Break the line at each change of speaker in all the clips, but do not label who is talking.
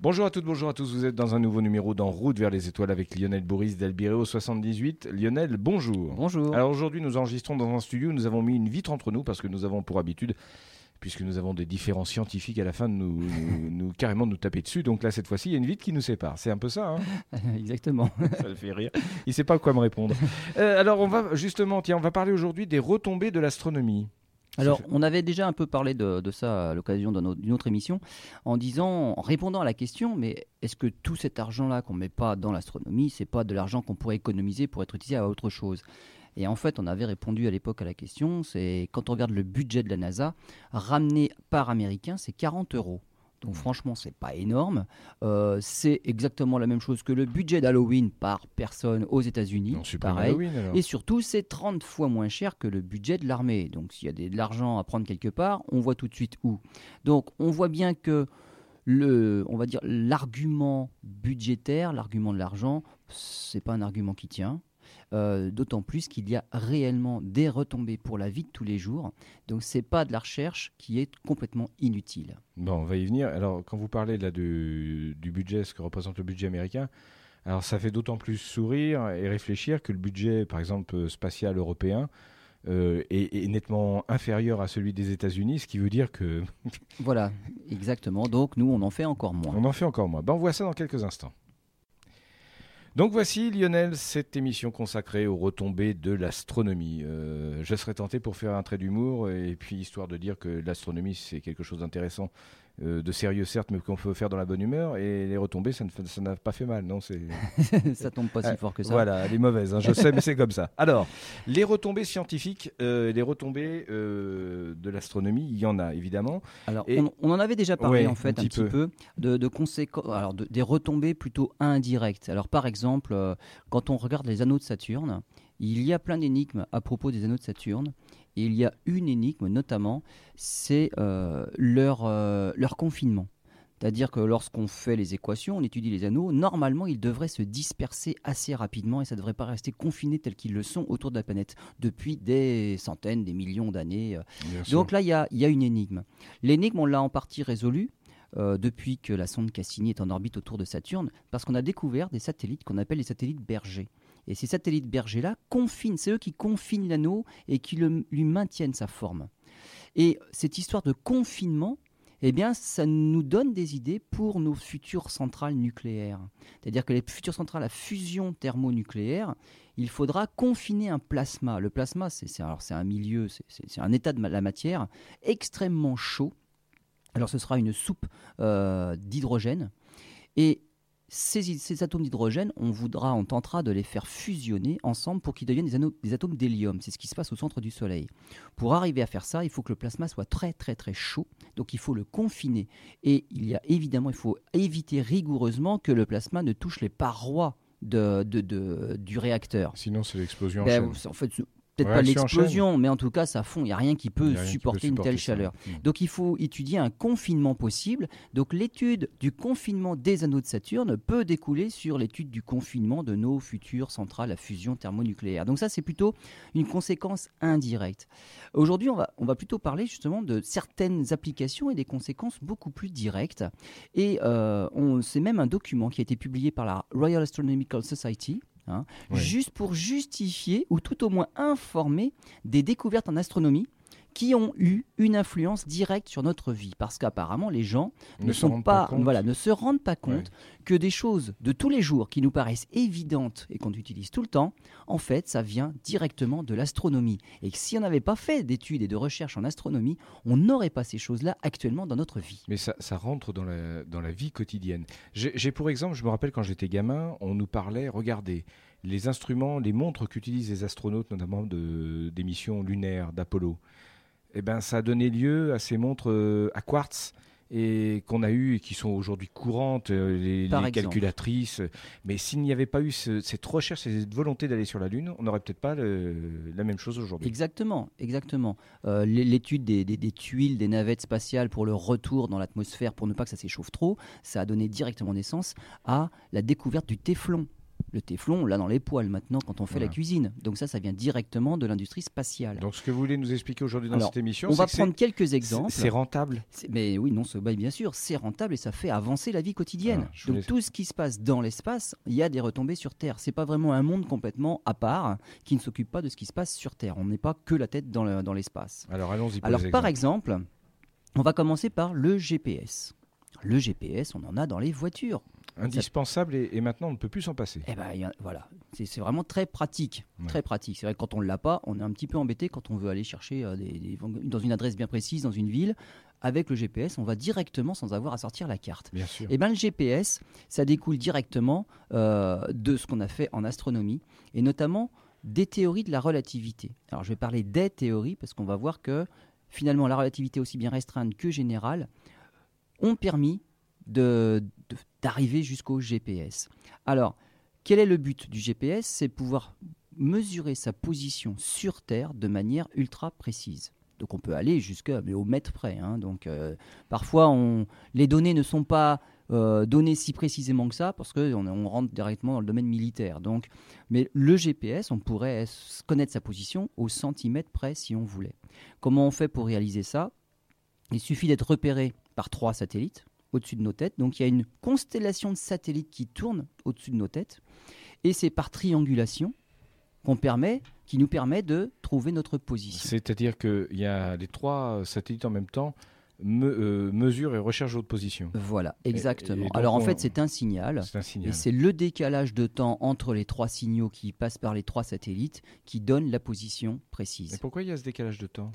Bonjour à toutes, bonjour à tous. Vous êtes dans un nouveau numéro d'En route vers les étoiles avec Lionel Boris d'Albireo 78. Lionel, bonjour.
Bonjour.
Alors aujourd'hui, nous enregistrons dans un studio. Nous avons mis une vitre entre nous parce que nous avons pour habitude, puisque nous avons des différents scientifiques à la fin de nous, nous- nous- carrément nous taper dessus. Donc là, cette fois-ci, il y a une vitre qui nous sépare. C'est un peu ça. hein
Exactement.
ça le fait rire. Il sait pas quoi me répondre. Euh, alors on va justement, tiens, on va parler aujourd'hui des retombées de l'astronomie.
Alors, on avait déjà un peu parlé de, de ça à l'occasion d'une autre émission, en disant, en répondant à la question, mais est-ce que tout cet argent-là qu'on met pas dans l'astronomie, c'est pas de l'argent qu'on pourrait économiser pour être utilisé à autre chose? Et en fait, on avait répondu à l'époque à la question, c'est quand on regarde le budget de la NASA, ramené par américain, c'est 40 euros. Donc franchement, c'est pas énorme. Euh, c'est exactement la même chose que le budget d'Halloween par personne aux États-Unis. Pareil. Et surtout, c'est 30 fois moins cher que le budget de l'armée. Donc, s'il y a de l'argent à prendre quelque part, on voit tout de suite où. Donc, on voit bien que le, on va dire, l'argument budgétaire, l'argument de l'argent, c'est pas un argument qui tient. Euh, D'autant plus qu'il y a réellement des retombées pour la vie de tous les jours. Donc, c'est pas de la recherche qui est complètement inutile.
Bon, on va y venir. Alors, quand vous parlez là du, du budget, ce que représente le budget américain, alors ça fait d'autant plus sourire et réfléchir que le budget, par exemple, euh, spatial européen euh, est, est nettement inférieur à celui des États-Unis, ce qui veut dire que
Voilà, exactement. Donc, nous, on en fait encore moins.
on en fait encore moins. Ben, on voit ça dans quelques instants. Donc voici Lionel, cette émission consacrée aux retombées de l'astronomie. Euh, je serais tenté pour faire un trait d'humour et puis histoire de dire que l'astronomie c'est quelque chose d'intéressant, euh, de sérieux certes, mais qu'on peut faire dans la bonne humeur. Et les retombées, ça n'a pas fait mal, non C'est
ça tombe pas si
Ah,
fort que ça.
Voilà, elle est mauvaise, hein, je sais, mais c'est comme ça. Alors, les retombées scientifiques, euh, les retombées euh, de l'astronomie, il y en a évidemment.
Alors,
Et-
on, on en avait déjà parlé
Ouais,
en fait
un
un,
petit
peu, de, de conséquences, alors de- des retombées plutôt indirectes. Alors, par exemple, quand on regarde les anneaux de Saturne, il y a plein d'énigmes à propos des anneaux de Saturne. Et il y a une énigme notamment, c'est euh, leur, euh, leur confinement. C'est-à-dire que lorsqu'on fait les équations, on étudie les anneaux, normalement ils devraient se disperser assez rapidement et ça ne devrait pas rester confinés tels qu'ils le sont autour de la planète depuis des centaines, des millions d'années. euh, donc là, il y a, y a une énigme. L'énigme, on l'a en partie résolue euh, depuis que la sonde Cassini est en orbite autour de Saturne, parce qu'on a découvert des satellites qu'on appelle les satellites bergers. Et ces satellites bergers-là confinent, c'est eux qui confinent l'anneau et qui lui maintiennent sa forme. Et cette histoire de confinement, eh bien, ça nous donne des idées pour nos futures centrales nucléaires. C'est-à-dire que les futures centrales à fusion thermonucléaire, il faudra confiner un plasma. Le plasma, c'est un milieu, c'est- un état de la matière extrêmement chaud. Alors ce sera une soupe euh, d'hydrogène. Et ces, ces atomes d'hydrogène, on voudra, on tentera de les faire fusionner ensemble pour qu'ils deviennent des, anneaux- des atomes d'hélium. C'est ce qui se passe au centre du Soleil. Pour arriver à faire ça, il faut que le plasma soit très très très chaud. Donc il faut le confiner. Et il y a évidemment, il faut éviter rigoureusement que le plasma ne touche les parois de, de- de- du réacteur.
Sinon, c'est l'explosion. en
Ben,
chaîne.
c'est- en fait, peut-être pas l'explosion, mais en tout cas, ça fond. Il n'y a rien qui peut supporter une telle
ça.
chaleur.
Mm.
Donc il faut étudier un confinement possible. Donc l'étude du confinement des anneaux de Saturne peut découler sur l'étude du confinement de nos futures centrales à fusion thermonucléaire. Donc ça c'est plutôt une conséquence indirecte. Aujourd'hui on va, on va plutôt parler justement de certaines applications et des conséquences beaucoup plus directes. Et euh, on- c'est même un document qui a été publié par la Royal Astronomical Society. Hein, juste pour justifier ou tout au moins informer des découvertes en astronomie qui ont eu une influence directe sur notre vie. Parce qu'apparemment, les gens
Ne
ne,
s'en
sont
rendent
pas,
pas compte.
voilà, ne se rendent pas compte que des choses de tous les jours qui nous paraissent évidentes et qu'on utilise tout le temps, en fait, ça vient directement de l'astronomie. Et que si on n'avait pas fait d'études et de recherches en astronomie, on n'aurait pas ces choses-là actuellement dans notre vie.
Mais ça, ça rentre dans la, dans la vie quotidienne. J'ai j'ai pour exemple, je me rappelle quand j'étais gamin, on nous parlait, regardez, les instruments, les montres qu'utilisent les astronautes, notamment de, des missions lunaires d'Apollo, eh ben, ça a donné lieu à ces montres euh, à quartz et qu'on a eu et qui sont aujourd'hui courantes, euh, les, calculatrices. Mais s'il n'y avait pas eu ce- cette recherche et cette volonté d'aller sur la Lune, on n'aurait peut-être pas le- la même chose aujourd'hui.
Exactement, exactement. Euh, l'é- L'étude des, des- des tuiles des navettes spatiales pour le retour dans l'atmosphère pour ne pas que ça s'échauffe trop, ça a donné directement naissance à la découverte du téflon. Le téflon, on l'a dans les poêles maintenant quand on fait la cuisine. Donc ça, ça vient directement de l'industrie spatiale.
Donc ce que vous voulez nous expliquer aujourd'hui dans
Alors,
cette émission,
on va
que
prendre quelques exemples.
C'est rentable.
C'est- Mais oui, non, c'est- bah, bien sûr, c'est rentable et ça fait avancer la vie quotidienne.
Ah,
Donc
voulais-
tout ce qui se passe dans l'espace, il y a des retombées sur Terre. C'est pas vraiment un monde complètement à part qui ne s'occupe pas de ce qui se passe sur Terre. On n'est pas que la tête dans le- dans l'espace.
Alors allons-y pour
Alors
les
par exemple, on va commencer par le GPS. Le GPS, on en a dans les voitures.
Indispensable et, et maintenant on ne peut plus s'en passer.
Eh ben, a- voilà, c'est vraiment très pratique,
Ouais.
très pratique. C'est vrai que quand on l'a pas, on est un petit peu embêté quand on veut aller chercher euh, des- des- dans une adresse bien précise dans une ville. Avec le GPS, on va directement sans avoir à sortir la carte.
Bien sûr.
Eh ben, le GPS, ça découle directement euh, de ce qu'on a fait en astronomie et notamment des théories de la relativité. Alors, je vais parler des théories parce qu'on va voir que finalement, la relativité aussi bien restreinte que générale ont permis de- d'arriver jusqu'au GPS. Alors, quel est le but du GPS C'est pouvoir mesurer sa position sur Terre de manière ultra précise. Donc on peut aller jusqu'à au mètre près. hein. Donc euh, parfois les données ne sont pas euh, données si précisément que ça parce qu'on on rentre directement dans le domaine militaire. Donc, mais le GPS, on pourrait connaître sa position au centimètre près si on voulait. Comment on fait pour réaliser ça? Il suffit d'être repéré par trois satellites au-dessus de nos têtes. Donc il y a une constellation de satellites qui tournent au-dessus de nos têtes. Et c'est par triangulation qu'on permet, qui nous permet de trouver notre position.
C'est-à-dire qu'il y a les trois satellites en même temps me, euh, mesurent et recherchent votre position.
Voilà, exactement.
et
Alors en fait, c'est un signal.
C'est un
Et
signal.
c'est le décalage de temps entre les trois signaux qui passent par les trois satellites qui donne la position précise.
pourquoi il y a ce décalage de temps?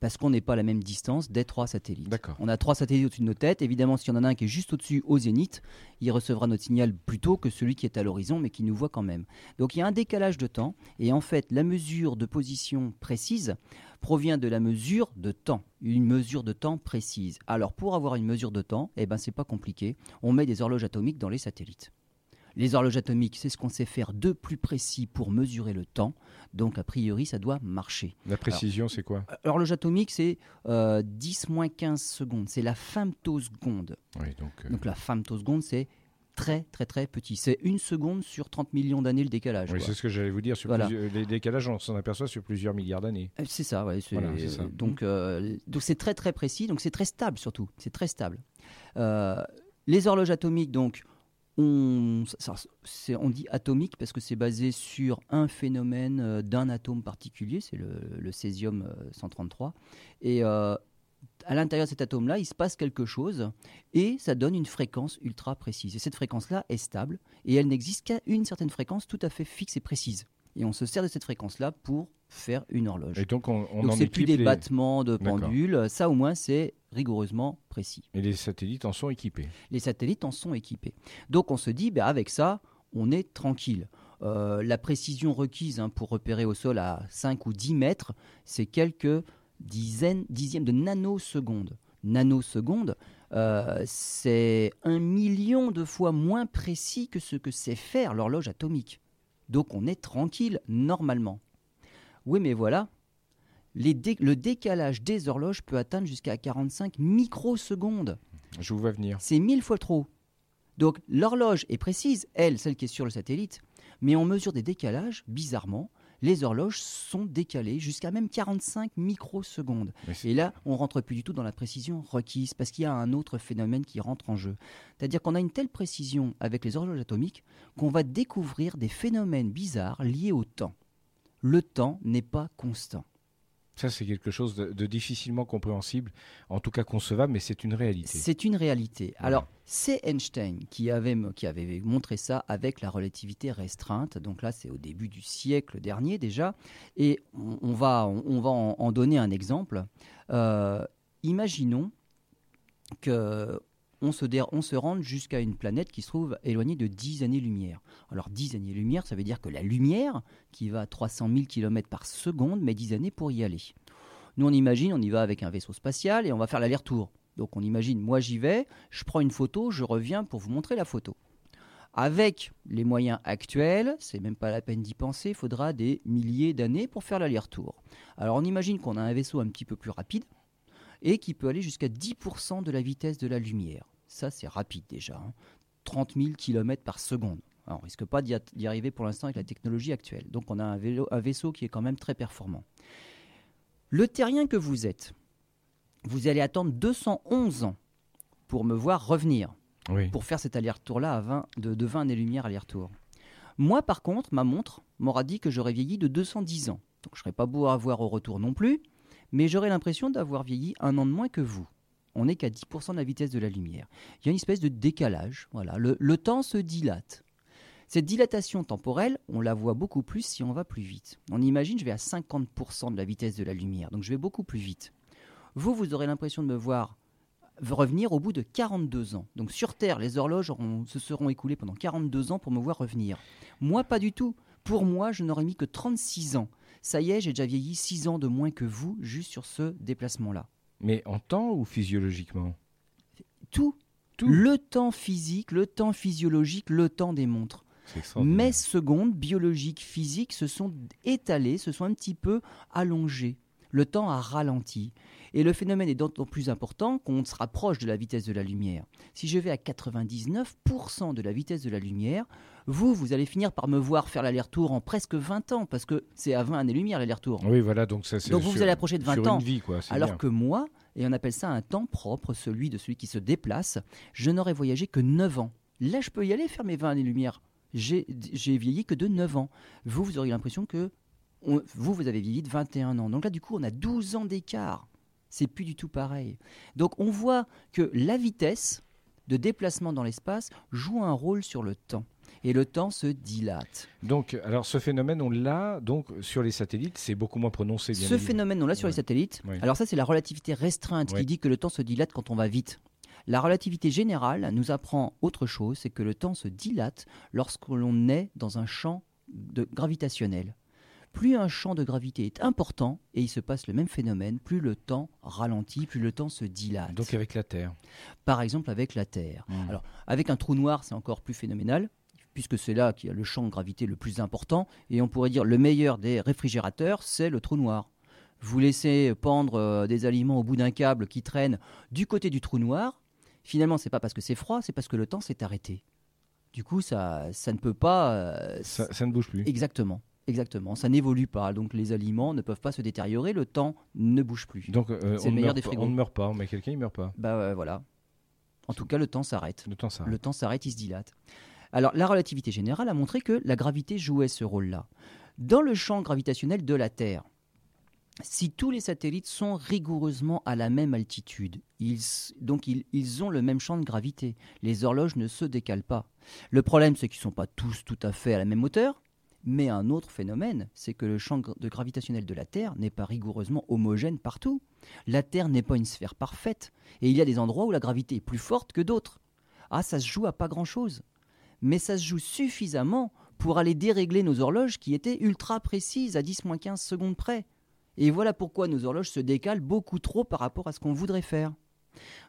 Parce qu'on n'est pas à la même distance des trois satellites.
D'accord.
On a trois satellites au-dessus de nos têtes. Évidemment, s'il y en a un qui est juste au-dessus, au zénith, il recevra notre signal plus tôt que celui qui est à l'horizon, mais qui nous voit quand même. Donc il y a un décalage de temps. Et en fait, la mesure de position précise provient de la mesure de temps, une mesure de temps précise. Alors pour avoir une mesure de temps, eh ben c'est pas compliqué. On met des horloges atomiques dans les satellites. Les horloges atomiques, c'est ce qu'on sait faire de plus précis pour mesurer le temps. Donc a priori, ça doit marcher.
La précision, c'est quoi?
L'horloge atomique, c'est euh, 10 moins 15 secondes. C'est la femtoseconde.
Oui, donc, euh,
Donc la femtoseconde, c'est très très très petit. C'est une seconde sur 30 millions d'années le décalage.
oui, c'est ce que j'allais vous dire. Sur
Voilà.
plusieurs- les décalages, on s'en aperçoit sur plusieurs milliards d'années.
Euh, C'est ça, ouais.
Voilà, ça.
Donc euh, donc c'est très très précis. Donc c'est très stable surtout. C'est très stable. Euh, les horloges atomiques, donc on, ça- c'est- on dit atomique parce que c'est basé sur un phénomène d'un atome particulier, c'est le, le césium euh, 133. Et à l'intérieur de cet atome-là, il se passe quelque chose et ça donne une fréquence ultra précise. Et cette fréquence-là est stable et elle n'existe qu'à une certaine fréquence tout à fait fixe et précise. Et on se sert de cette fréquence-là pour faire une horloge.
Et donc, on, on
Donc
en
c'est plus des
les...
battements de pendule, ça au moins c'est rigoureusement précis.
Et les satellites en sont équipés.
Les satellites en sont équipés. Donc on se dit, ben, avec ça, on est tranquille. Euh, la précision requise hein, pour repérer au sol à 5 ou 10 mètres, c'est quelques dizaines, dixièmes de nanosecondes. Nanosecondes, euh, c'est un million de fois moins précis que ce que sait faire l'horloge atomique. Donc on est tranquille normalement. Oui, mais voilà, les dé- le décalage des horloges peut atteindre jusqu'à 45 microsecondes.
Je vous vois venir.
C'est mille fois trop. Donc l'horloge est précise, elle, celle qui est sur le satellite, mais on mesure des décalages, bizarrement, les horloges sont décalées jusqu'à même 45 microsecondes. Et là, on rentre plus du tout dans la précision requise parce qu'il y a un autre phénomène qui rentre en jeu. C'est-à-dire qu'on a une telle précision avec les horloges atomiques qu'on va découvrir des phénomènes bizarres liés au temps. Le temps n'est pas constant.
Ça, c'est quelque chose de, de difficilement compréhensible, en tout cas concevable, mais c'est une réalité.
C'est une réalité. Alors, c'est Einstein qui avait, qui avait montré ça avec la relativité restreinte. Donc là, c'est au début du siècle dernier déjà. Et on, on va, on, on va en, en donner un exemple. Euh, imaginons que on se, dé- rende jusqu'à une planète qui se trouve éloignée de 10 années-lumière. Alors 10 années-lumière, ça veut dire que la lumière, qui va à 300 000 km par seconde, met 10 années pour y aller. Nous, on imagine, on y va avec un vaisseau spatial et on va faire l'aller-retour. Donc on imagine, moi j'y vais, je prends une photo, je reviens pour vous montrer la photo. Avec les moyens actuels, c'est même pas la peine d'y penser, il faudra des milliers d'années pour faire l'aller-retour. Alors on imagine qu'on a un vaisseau un petit peu plus rapide et qui peut aller jusqu'à 10% de la vitesse de la lumière. Ça c'est rapide déjà. hein. 30 000 km par seconde. Alors, on risque pas d'y arriver pour l'instant avec la technologie actuelle. Donc on a un, vélo- un vaisseau qui est quand même très performant. Le terrien que vous êtes, vous allez attendre 211 ans pour me voir revenir
Oui.
pour faire cet aller-retour-là à 20, de, de 20 années-lumière aller-retour. Moi, par contre, ma montre m'aura dit que j'aurais vieilli de 210 ans. Donc je serais pas beau à voir au retour non plus, mais j'aurais l'impression d'avoir vieilli un an de moins que vous. On n'est qu'à 10% de la vitesse de la lumière. Il y a une espèce de décalage. Voilà, le, temps se dilate. Cette dilatation temporelle, on la voit beaucoup plus si on va plus vite. On imagine, je vais à 50% de la vitesse de la lumière, donc je vais beaucoup plus vite. Vous, vous aurez l'impression de me voir revenir au bout de 42 ans. Donc sur Terre, les horloges se seront écoulées pendant 42 ans pour me voir revenir. Moi, pas du tout. Pour moi, je n'aurais mis que 36 ans. Ça y est, j'ai déjà vieilli 6 ans de moins que vous juste sur ce déplacement-là.
Mais en temps ou physiologiquement?
Tout,
Tout.
le temps physique, le temps physiologique, le temps des montres. Mes secondes biologiques, physiques se sont étalées, se sont un petit peu allongées. Le temps a ralenti. Et le phénomène est d'autant plus important qu'on se rapproche de la vitesse de la lumière. Si je vais à 99% de la vitesse de la lumière, vous, vous allez finir par me voir faire l'aller-retour en presque 20 ans, parce que c'est à 20 années-lumière l'aller-retour.
Oui, voilà, donc ça c'est.
Donc vous vous allez approcher de 20
sur
ans.
vie, quoi.
Alors
bien.
que moi, et on appelle ça un temps propre, celui de celui qui se déplace, je n'aurais voyagé que 9 ans. Là, je peux y aller faire mes 20 années-lumière. J'ai j'ai vieilli que de 9 ans. Vous, vous auriez l'impression que on- vous, vous avez vieilli de 21 ans. Donc là, du coup, on a 12 ans d'écart. C'est plus du tout pareil. Donc on voit que la vitesse de déplacement dans l'espace joue un rôle sur le temps. Et le temps se dilate.
Donc, alors ce phénomène, on l'a donc sur les satellites, c'est beaucoup moins prononcé. Bien
Ce
évidemment.
phénomène, on l'a sur
Ouais.
les satellites.
Ouais.
Alors ça, c'est la relativité restreinte
Ouais.
qui dit que le temps se dilate quand on va vite. La relativité générale nous apprend autre chose, c'est que le temps se dilate lorsque l'on est dans un champ de gravitationnel. Plus un champ de gravité est important, et il se passe le même phénomène, plus le temps ralentit, plus le temps se dilate.
Donc avec la Terre.
Par exemple avec la Terre.
Mm.
Alors, avec un trou noir, c'est encore plus phénoménal, puisque c'est là qu'il y a le champ de gravité le plus important. Et on pourrait dire le meilleur des réfrigérateurs, c'est le trou noir. Vous laissez pendre euh, des aliments au bout d'un câble qui traîne du côté du trou noir. Finalement, c'est pas parce que c'est froid, c'est parce que le temps s'est arrêté. Du coup, ça, ça ne peut pas. euh,
Ça, ça ne bouge plus.
Exactement. Exactement, ça n'évolue pas, donc les aliments ne peuvent pas se détériorer, le temps ne bouge plus.
Donc euh,
C'est
on,
le
ne
meilleur
meurt
des
pas-
frigos.
on ne meurt pas, mais quelqu'un il meurt pas.
Bah euh, voilà. En tout cas, le temps s'arrête.
Le temps ça.
Le temps s'arrête, il se dilate. Alors, la relativité générale a montré que la gravité jouait ce rôle-là. Dans le champ gravitationnel de la Terre, si tous les satellites sont rigoureusement à la même altitude, ils, donc ils, ils ont le même champ de gravité, les horloges ne se décalent pas. Le problème, c'est qu'ils ne sont pas tous tout à fait à la même hauteur, mais un autre phénomène, c'est que le champ de gravitationnel de la Terre n'est pas rigoureusement homogène partout. La Terre n'est pas une sphère parfaite, et il y a des endroits où la gravité est plus forte que d'autres. Ah, ça se joue à pas grand-chose. Mais ça se joue suffisamment pour aller dérégler nos horloges qui étaient ultra précises à 10-15 secondes près. Et voilà pourquoi nos horloges se décalent beaucoup trop par rapport à ce qu'on voudrait faire.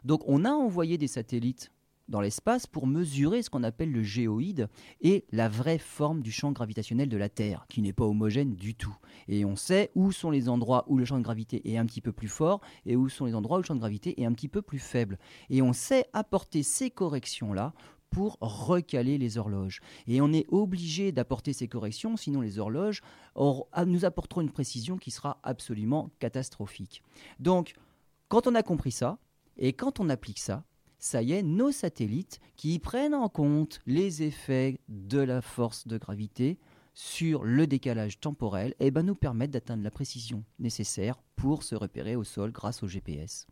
Donc on a envoyé des satellites dans l'espace pour mesurer ce qu'on appelle le géoïde et la vraie forme du champ gravitationnel de la Terre, qui n'est pas homogène du tout. Et on sait où sont les endroits où le champ de gravité est un petit peu plus fort et où sont les endroits où le champ de gravité est un petit peu plus faible. Et on sait apporter ces corrections-là pour recaler les horloges. Et on est obligé d'apporter ces corrections, sinon les horloges aur- ah, nous apporteront une précision qui sera absolument catastrophique. Donc, quand on a compris ça, et quand on applique ça, ça y est, nos satellites qui prennent en compte les effets de la force de gravité sur le décalage temporel, eh ben, nous permettent d'atteindre la précision nécessaire pour se repérer au sol grâce au GPS.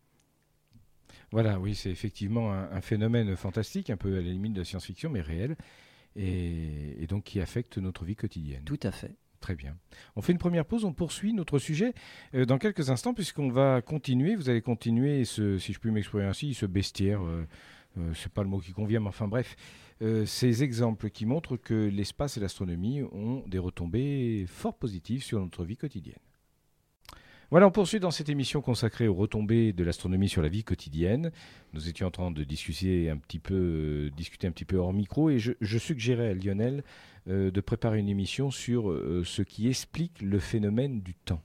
Voilà, oui, c'est effectivement un, un phénomène fantastique, un peu à la limite de la science-fiction, mais réel, et, et donc qui affecte notre vie quotidienne.
Tout à fait.
Très bien. On fait une première pause, on poursuit notre sujet euh, dans quelques instants, puisqu'on va continuer, vous allez continuer, ce, si je puis m'exprimer ainsi, ce bestiaire, euh, euh, c'est pas le mot qui convient, mais enfin bref, euh, ces exemples qui montrent que l'espace et l'astronomie ont des retombées fort positives sur notre vie quotidienne. Voilà, on poursuit dans cette émission consacrée aux retombées de l'astronomie sur la vie quotidienne. Nous étions en train de discuter un petit peu, euh, discuter un petit peu hors micro, et je, je suggérais à Lionel euh, de préparer une émission sur euh, ce qui explique le phénomène du temps.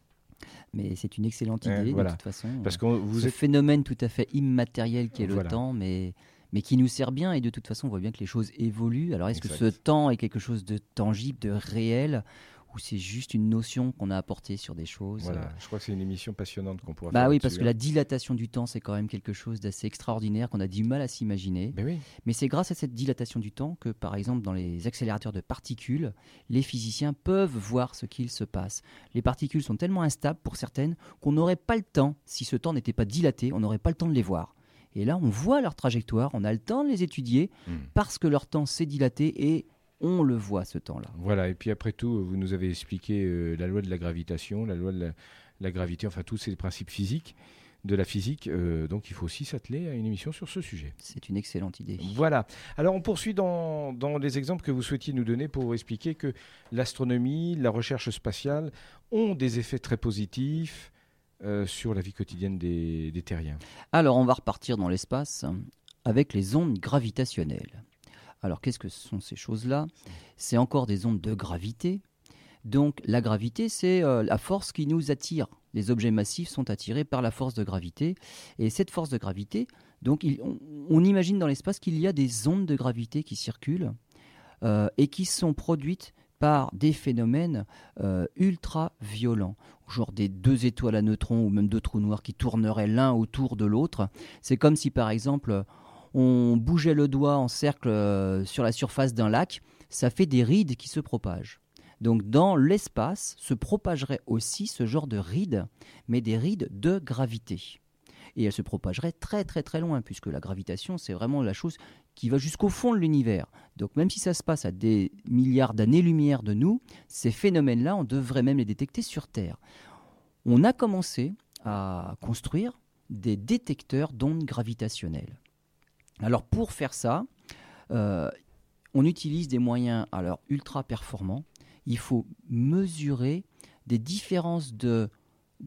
Mais c'est une excellente idée,
voilà.
de toute façon.
Parce que vous
ce
êtes
phénomène tout à fait immatériel qui est
Voilà.
le temps, mais, mais qui nous sert bien. Et de toute façon, on voit bien que les choses évoluent. Alors, est-ce que ce temps est quelque chose de tangible, de réel? Ou c'est juste une notion qu'on a apportée sur des choses
Voilà, je crois que c'est une émission passionnante qu'on pourra
bah
faire.
oui, parce que
là-dessus,
la dilatation du temps, c'est quand même quelque chose d'assez extraordinaire qu'on a du mal à s'imaginer.
hein. Ben oui.
Mais c'est grâce à cette dilatation du temps que, par exemple, dans les accélérateurs de particules, les physiciens peuvent voir ce qu'il se passe. Les particules sont tellement instables pour certaines qu'on n'aurait pas le temps, si ce temps n'était pas dilaté, on n'aurait pas le temps de les voir. Et là, on voit leur trajectoire, on a le temps de les étudier
Hmm.
parce que leur temps s'est dilaté et on le voit ce temps-là.
Voilà, et puis après tout, vous nous avez expliqué euh, la loi de la gravitation, la loi de la, la gravité, enfin tous ces principes physiques, de la physique. euh, donc il faut aussi s'atteler à une émission sur ce sujet.
C'est une excellente idée.
Voilà. Alors on poursuit dans, dans les exemples que vous souhaitiez nous donner pour expliquer que l'astronomie, la recherche spatiale ont des effets très positifs euh, sur la vie quotidienne des, des terriens.
Alors, on va repartir dans l'espace avec les ondes gravitationnelles. Alors, qu'est-ce que sont ces choses-là? C'est encore des ondes de gravité. Donc, la gravité, c'est euh, la force qui nous attire. Les objets massifs sont attirés par la force de gravité. Et cette force de gravité, donc, on imagine dans l'espace qu'il y a des ondes de gravité qui circulent euh, et qui sont produites par des phénomènes euh, ultra violents, genre des deux étoiles à neutrons ou même deux trous noirs qui tourneraient l'un autour de l'autre. C'est comme si par exemple on bougeait le doigt en cercle euh, sur la surface d'un lac, ça fait des rides qui se propagent. Donc dans l'espace se propagerait aussi ce genre de rides, mais des rides de gravité. Et elles se propageraient très très très loin, puisque la gravitation c'est vraiment la chose qui va jusqu'au fond de l'univers. Donc même si ça se passe à des milliards d'années-lumière de nous, ces phénomènes-là, on devrait même les détecter sur Terre. On a commencé à construire des détecteurs d'ondes gravitationnelles. Alors pour faire ça, euh, on utilise des moyens alors ultra performants. Il faut mesurer des différences de,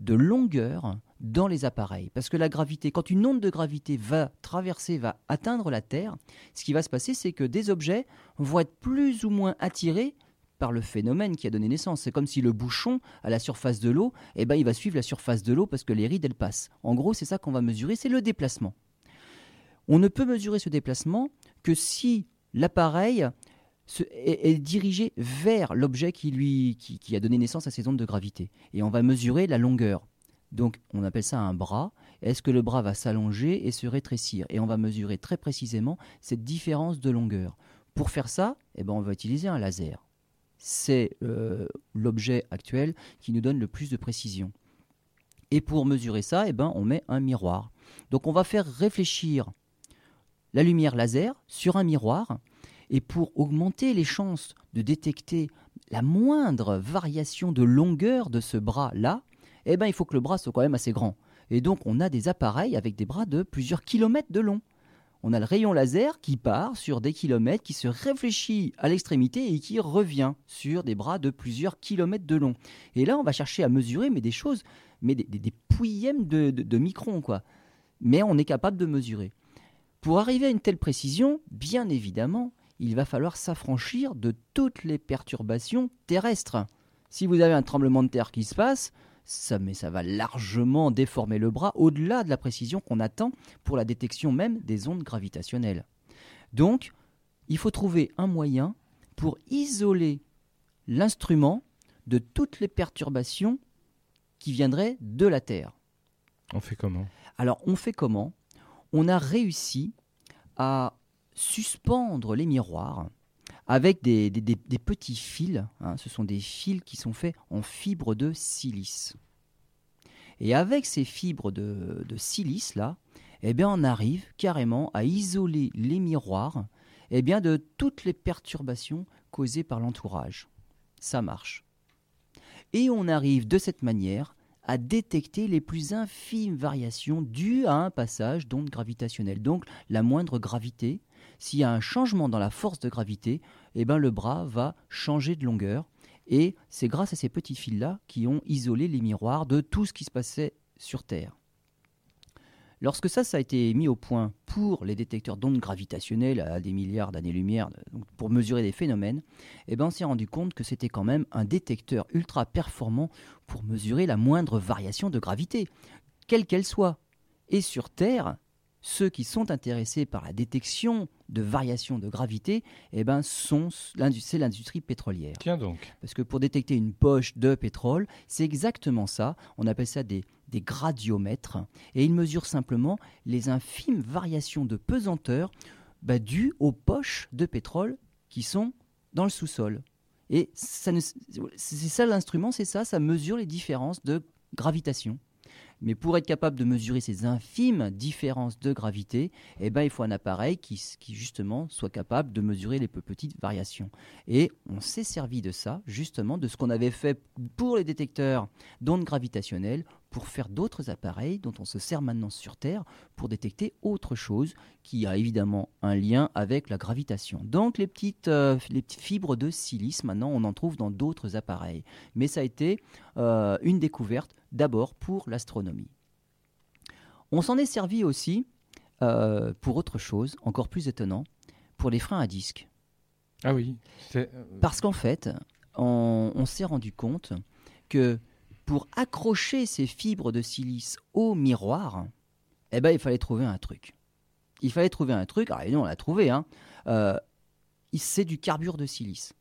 longueur dans les appareils. Parce que la gravité, quand une onde de gravité va traverser, va atteindre la Terre, ce qui va se passer, c'est que des objets vont être plus ou moins attirés par le phénomène qui a donné naissance. C'est comme si le bouchon à la surface de l'eau, eh ben, il va suivre la surface de l'eau parce que les rides, elles passent. En gros, c'est ça qu'on va mesurer, c'est le déplacement. On ne peut mesurer ce déplacement que si l'appareil est, dirigé vers l'objet qui, lui, a donné naissance à ces ondes de gravité. Et on va mesurer la longueur. Donc on appelle ça un bras. Est-ce que le bras va s'allonger et se rétrécir? Et on va mesurer très précisément cette différence de longueur. Pour faire ça, eh ben, on va utiliser un laser. C'est euh, l'objet actuel qui nous donne le plus de précision. Et pour mesurer ça, eh ben, on met un miroir. Donc on va faire réfléchir la lumière laser sur un miroir. Et pour augmenter les chances de détecter la moindre variation de longueur de ce bras-là, eh ben, il faut que le bras soit quand même assez grand. Et donc on a des appareils avec des bras de plusieurs kilomètres de long. On a le rayon laser qui part sur des kilomètres, qui se réfléchit à l'extrémité et qui revient sur des bras de plusieurs kilomètres de long. Et là, on va chercher à mesurer, mais des choses, mais des, des, de, de, de microns, quoi. Mais on est capable de mesurer. Pour arriver à une telle précision, bien évidemment, il va falloir s'affranchir de toutes les perturbations terrestres. Si vous avez un tremblement de terre qui se passe, ça, mais ça va largement déformer le bras au-delà de la précision qu'on attend pour la détection même des ondes gravitationnelles. Donc, il faut trouver un moyen pour isoler l'instrument de toutes les perturbations qui viendraient de la Terre.
On fait comment?
Alors, on fait comment? On a réussi à suspendre les miroirs avec des, petits fils. hein. ce sont des fils qui sont faits en fibre de silice. Et avec ces fibres de, de silice là, eh bien, on arrive carrément à isoler les miroirs eh bien, de toutes les perturbations causées par l'entourage. Ça marche. Et on arrive de cette manière à détecter les plus infimes variations dues à un passage d'onde gravitationnelle. Donc la moindre gravité, s'il y a un changement dans la force de gravité, eh ben, le bras va changer de longueur. Et c'est grâce à ces petits fils-là qui ont isolé les miroirs de tout ce qui se passait sur Terre. Lorsque ça, ça a été mis au point pour les détecteurs d'ondes gravitationnelles à des milliards d'années-lumière, pour mesurer des phénomènes, eh ben on s'est rendu compte que c'était quand même un détecteur ultra performant pour mesurer la moindre variation de gravité, quelle qu'elle soit. Et sur Terre, ceux qui sont intéressés par la détection de variations de gravité, eh ben, sont c'est l'industrie pétrolière.
Tiens donc.
Parce que pour détecter une poche de pétrole, c'est exactement ça. On appelle ça des, gradiomètres. Et ils mesurent simplement les infimes variations de pesanteur bah, dues aux poches de pétrole qui sont dans le sous-sol. Et c'est ça l'instrument, c'est ça, ça mesure les différences de gravitation. Mais pour être capable de mesurer ces infimes différences de gravité, eh ben, il faut un appareil qui, justement soit capable de mesurer les petites variations. Et on s'est servi de ça, justement, de ce qu'on avait fait pour les détecteurs d'ondes gravitationnelles pour faire d'autres appareils dont on se sert maintenant sur Terre pour détecter autre chose qui a évidemment un lien avec la gravitation. Donc les petites, euh, les petites fibres de silice, maintenant on en trouve dans d'autres appareils. Mais ça a été euh, une découverte d'abord pour l'astronomie. On s'en est servi aussi euh, pour autre chose, encore plus étonnant, pour les freins à disque.
Ah oui.
Parce qu'en fait, on, on s'est rendu compte que pour accrocher ces fibres de silice au miroir, eh ben, il fallait trouver un truc. Il fallait trouver un truc, alors nous on l'a trouvé, hein. Euh, c'est du carbure de silice.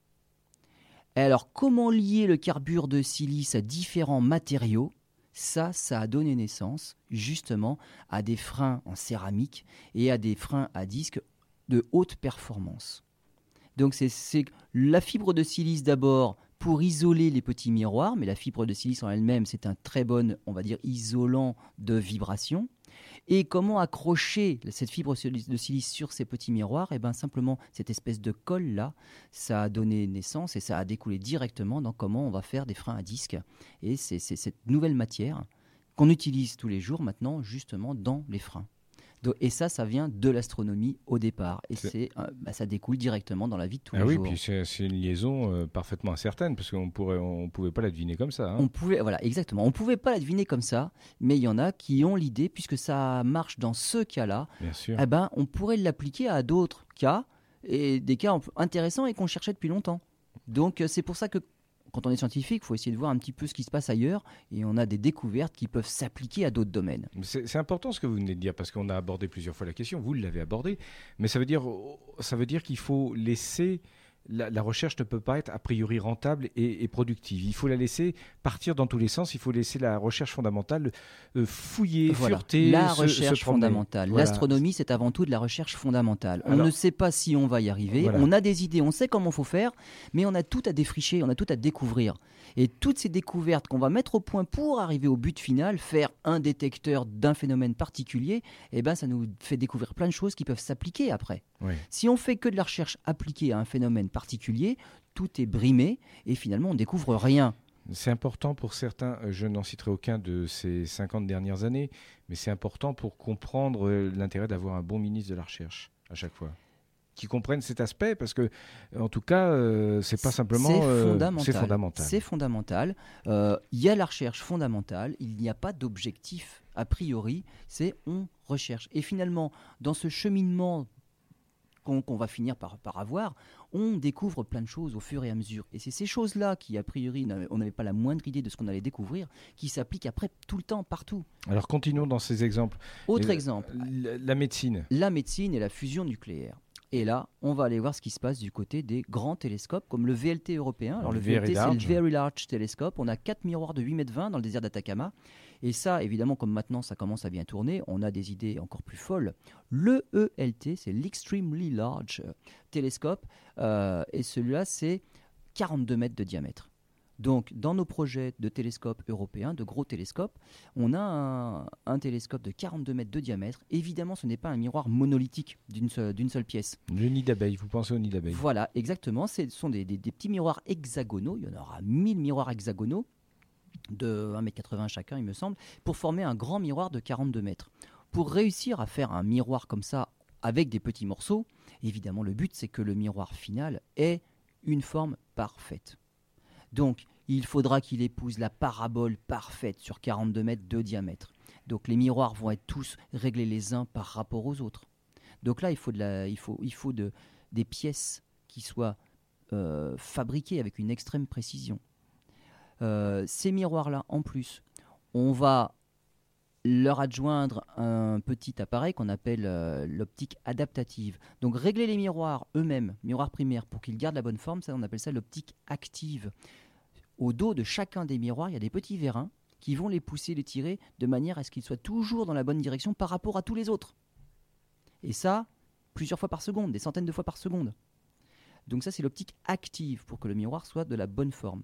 Alors comment lier le carbure de silice à différents matériaux? Ça, ça a donné naissance justement à des freins en céramique et à des freins à disque de haute performance. Donc c'est la fibre de silice d'abord pour isoler les petits miroirs, mais la fibre de silice en elle-même, c'est un très bon, on va dire, isolant de vibration. Et comment accrocher cette fibre de silice sur ces petits miroirs? Eh bien simplement, cette espèce de colle-là, ça a donné naissance et ça a découlé directement dans comment on va faire des freins à disque. Et c'est cette nouvelle matière qu'on utilise tous les jours maintenant justement dans les freins. Et ça, ça vient de l'astronomie au départ. Et c'est, euh, bah, ça découle directement dans la vie de tous
ah
les
jours. Oui, puis c'est, une liaison euh, parfaitement incertaine, parce qu'on pourrait, on pouvait pas la deviner comme ça. Hein.
On pouvait, voilà, exactement. On pouvait pas la deviner comme ça, mais il y en a qui ont l'idée, puisque ça marche dans ce cas-là,
Bien sûr.
Eh ben, on pourrait l'appliquer à d'autres cas, et des cas intéressants et qu'on cherchait depuis longtemps. Donc euh, c'est pour ça que quand on est scientifique, il faut essayer de voir un petit peu ce qui se passe ailleurs et on a des découvertes qui peuvent s'appliquer à d'autres domaines.
C'est important ce que vous venez de dire parce qu'on a abordé plusieurs fois la question, vous l'avez abordé, mais ça veut dire, veut dire qu'il faut laisser la, recherche ne peut pas être a priori rentable et, productive. Il faut la laisser partir dans tous les sens. Il faut laisser la recherche fondamentale euh, fouiller, fureter.
La recherche fondamentale. L'astronomie, c'est avant tout de la recherche fondamentale. On ne sait pas si on va y arriver. On a des idées, on sait comment il faut faire, mais on a tout à défricher, on a tout à découvrir. Et toutes ces découvertes qu'on va mettre au point pour arriver au but final, faire un détecteur d'un phénomène particulier, eh ben, ça nous fait découvrir plein de choses qui peuvent s'appliquer après. Si on fait que de la recherche appliquée à un phénomène particulier, tout est brimé et finalement on découvre rien.
C'est important pour certains, euh, je n'en citerai aucun de ces 50 dernières années, mais c'est important pour comprendre euh, l'intérêt d'avoir un bon ministre de la Recherche à chaque fois. Qui comprennent cet aspect parce que en tout cas euh, c'est pas simplement
c'est fondamental. c'est fondamental. Il y a la recherche fondamentale il n'y a pas d'objectif a priori c'est on recherche. Et finalement dans ce cheminement qu'on va finir par, par avoir, on découvre plein de choses au fur et à mesure. Et c'est ces choses-là qui, a priori, on n'avait pas la moindre idée de ce qu'on allait découvrir, qui s'appliquent après tout le temps, partout.
Alors continuons dans ces exemples.
Autre exemple.
La, médecine.
La médecine et la fusion nucléaire. Et là, on va aller voir ce qui se passe du côté des grands télescopes, comme le VLT européen. Alors, le, VLT, c'est le Very Large Telescope. On a quatre miroirs de 8 mètres 20 dans le désert d'Atacama. Et ça, évidemment, comme maintenant ça commence à bien tourner, on a des idées encore plus folles. Le ELT, c'est l'Extremely Large Telescope, euh, et celui-là, c'est 42 mètres de diamètre. Donc, dans nos projets de télescopes européens, de gros télescopes, on a un, télescope de 42 mètres de diamètre. Évidemment, ce n'est pas un miroir monolithique d'une seule, pièce.
Le nid d'abeille, vous pensez au nid d'abeille?
Voilà, exactement. Ce sont des, des, petits miroirs hexagonaux. Il y en aura 1000 miroirs hexagonaux de 1m80 chacun, il me semble, pour former un grand miroir de 42 mètres. Pour réussir à faire un miroir comme ça avec des petits morceaux, évidemment, le but c'est que le miroir final ait une forme parfaite. Donc, il faudra qu'il épouse la parabole parfaite sur 42 mètres de diamètre. Donc, les miroirs vont être tous réglés les uns par rapport aux autres. Donc là, il faut, des pièces qui soient euh, fabriquées avec une extrême précision. Euh, ces miroirs-là, en plus, on va leur adjoindre un petit appareil qu'on appelle euh, l'optique adaptative. Donc régler les miroirs eux-mêmes, miroirs primaires, pour qu'ils gardent la bonne forme, ça on appelle ça l'optique active. Au dos de chacun des miroirs, il y a des petits vérins qui vont les pousser, les tirer, de manière à ce qu'ils soient toujours dans la bonne direction par rapport à tous les autres. Et ça, plusieurs fois par seconde, des centaines de fois par seconde. Donc ça, c'est l'optique active pour que le miroir soit de la bonne forme.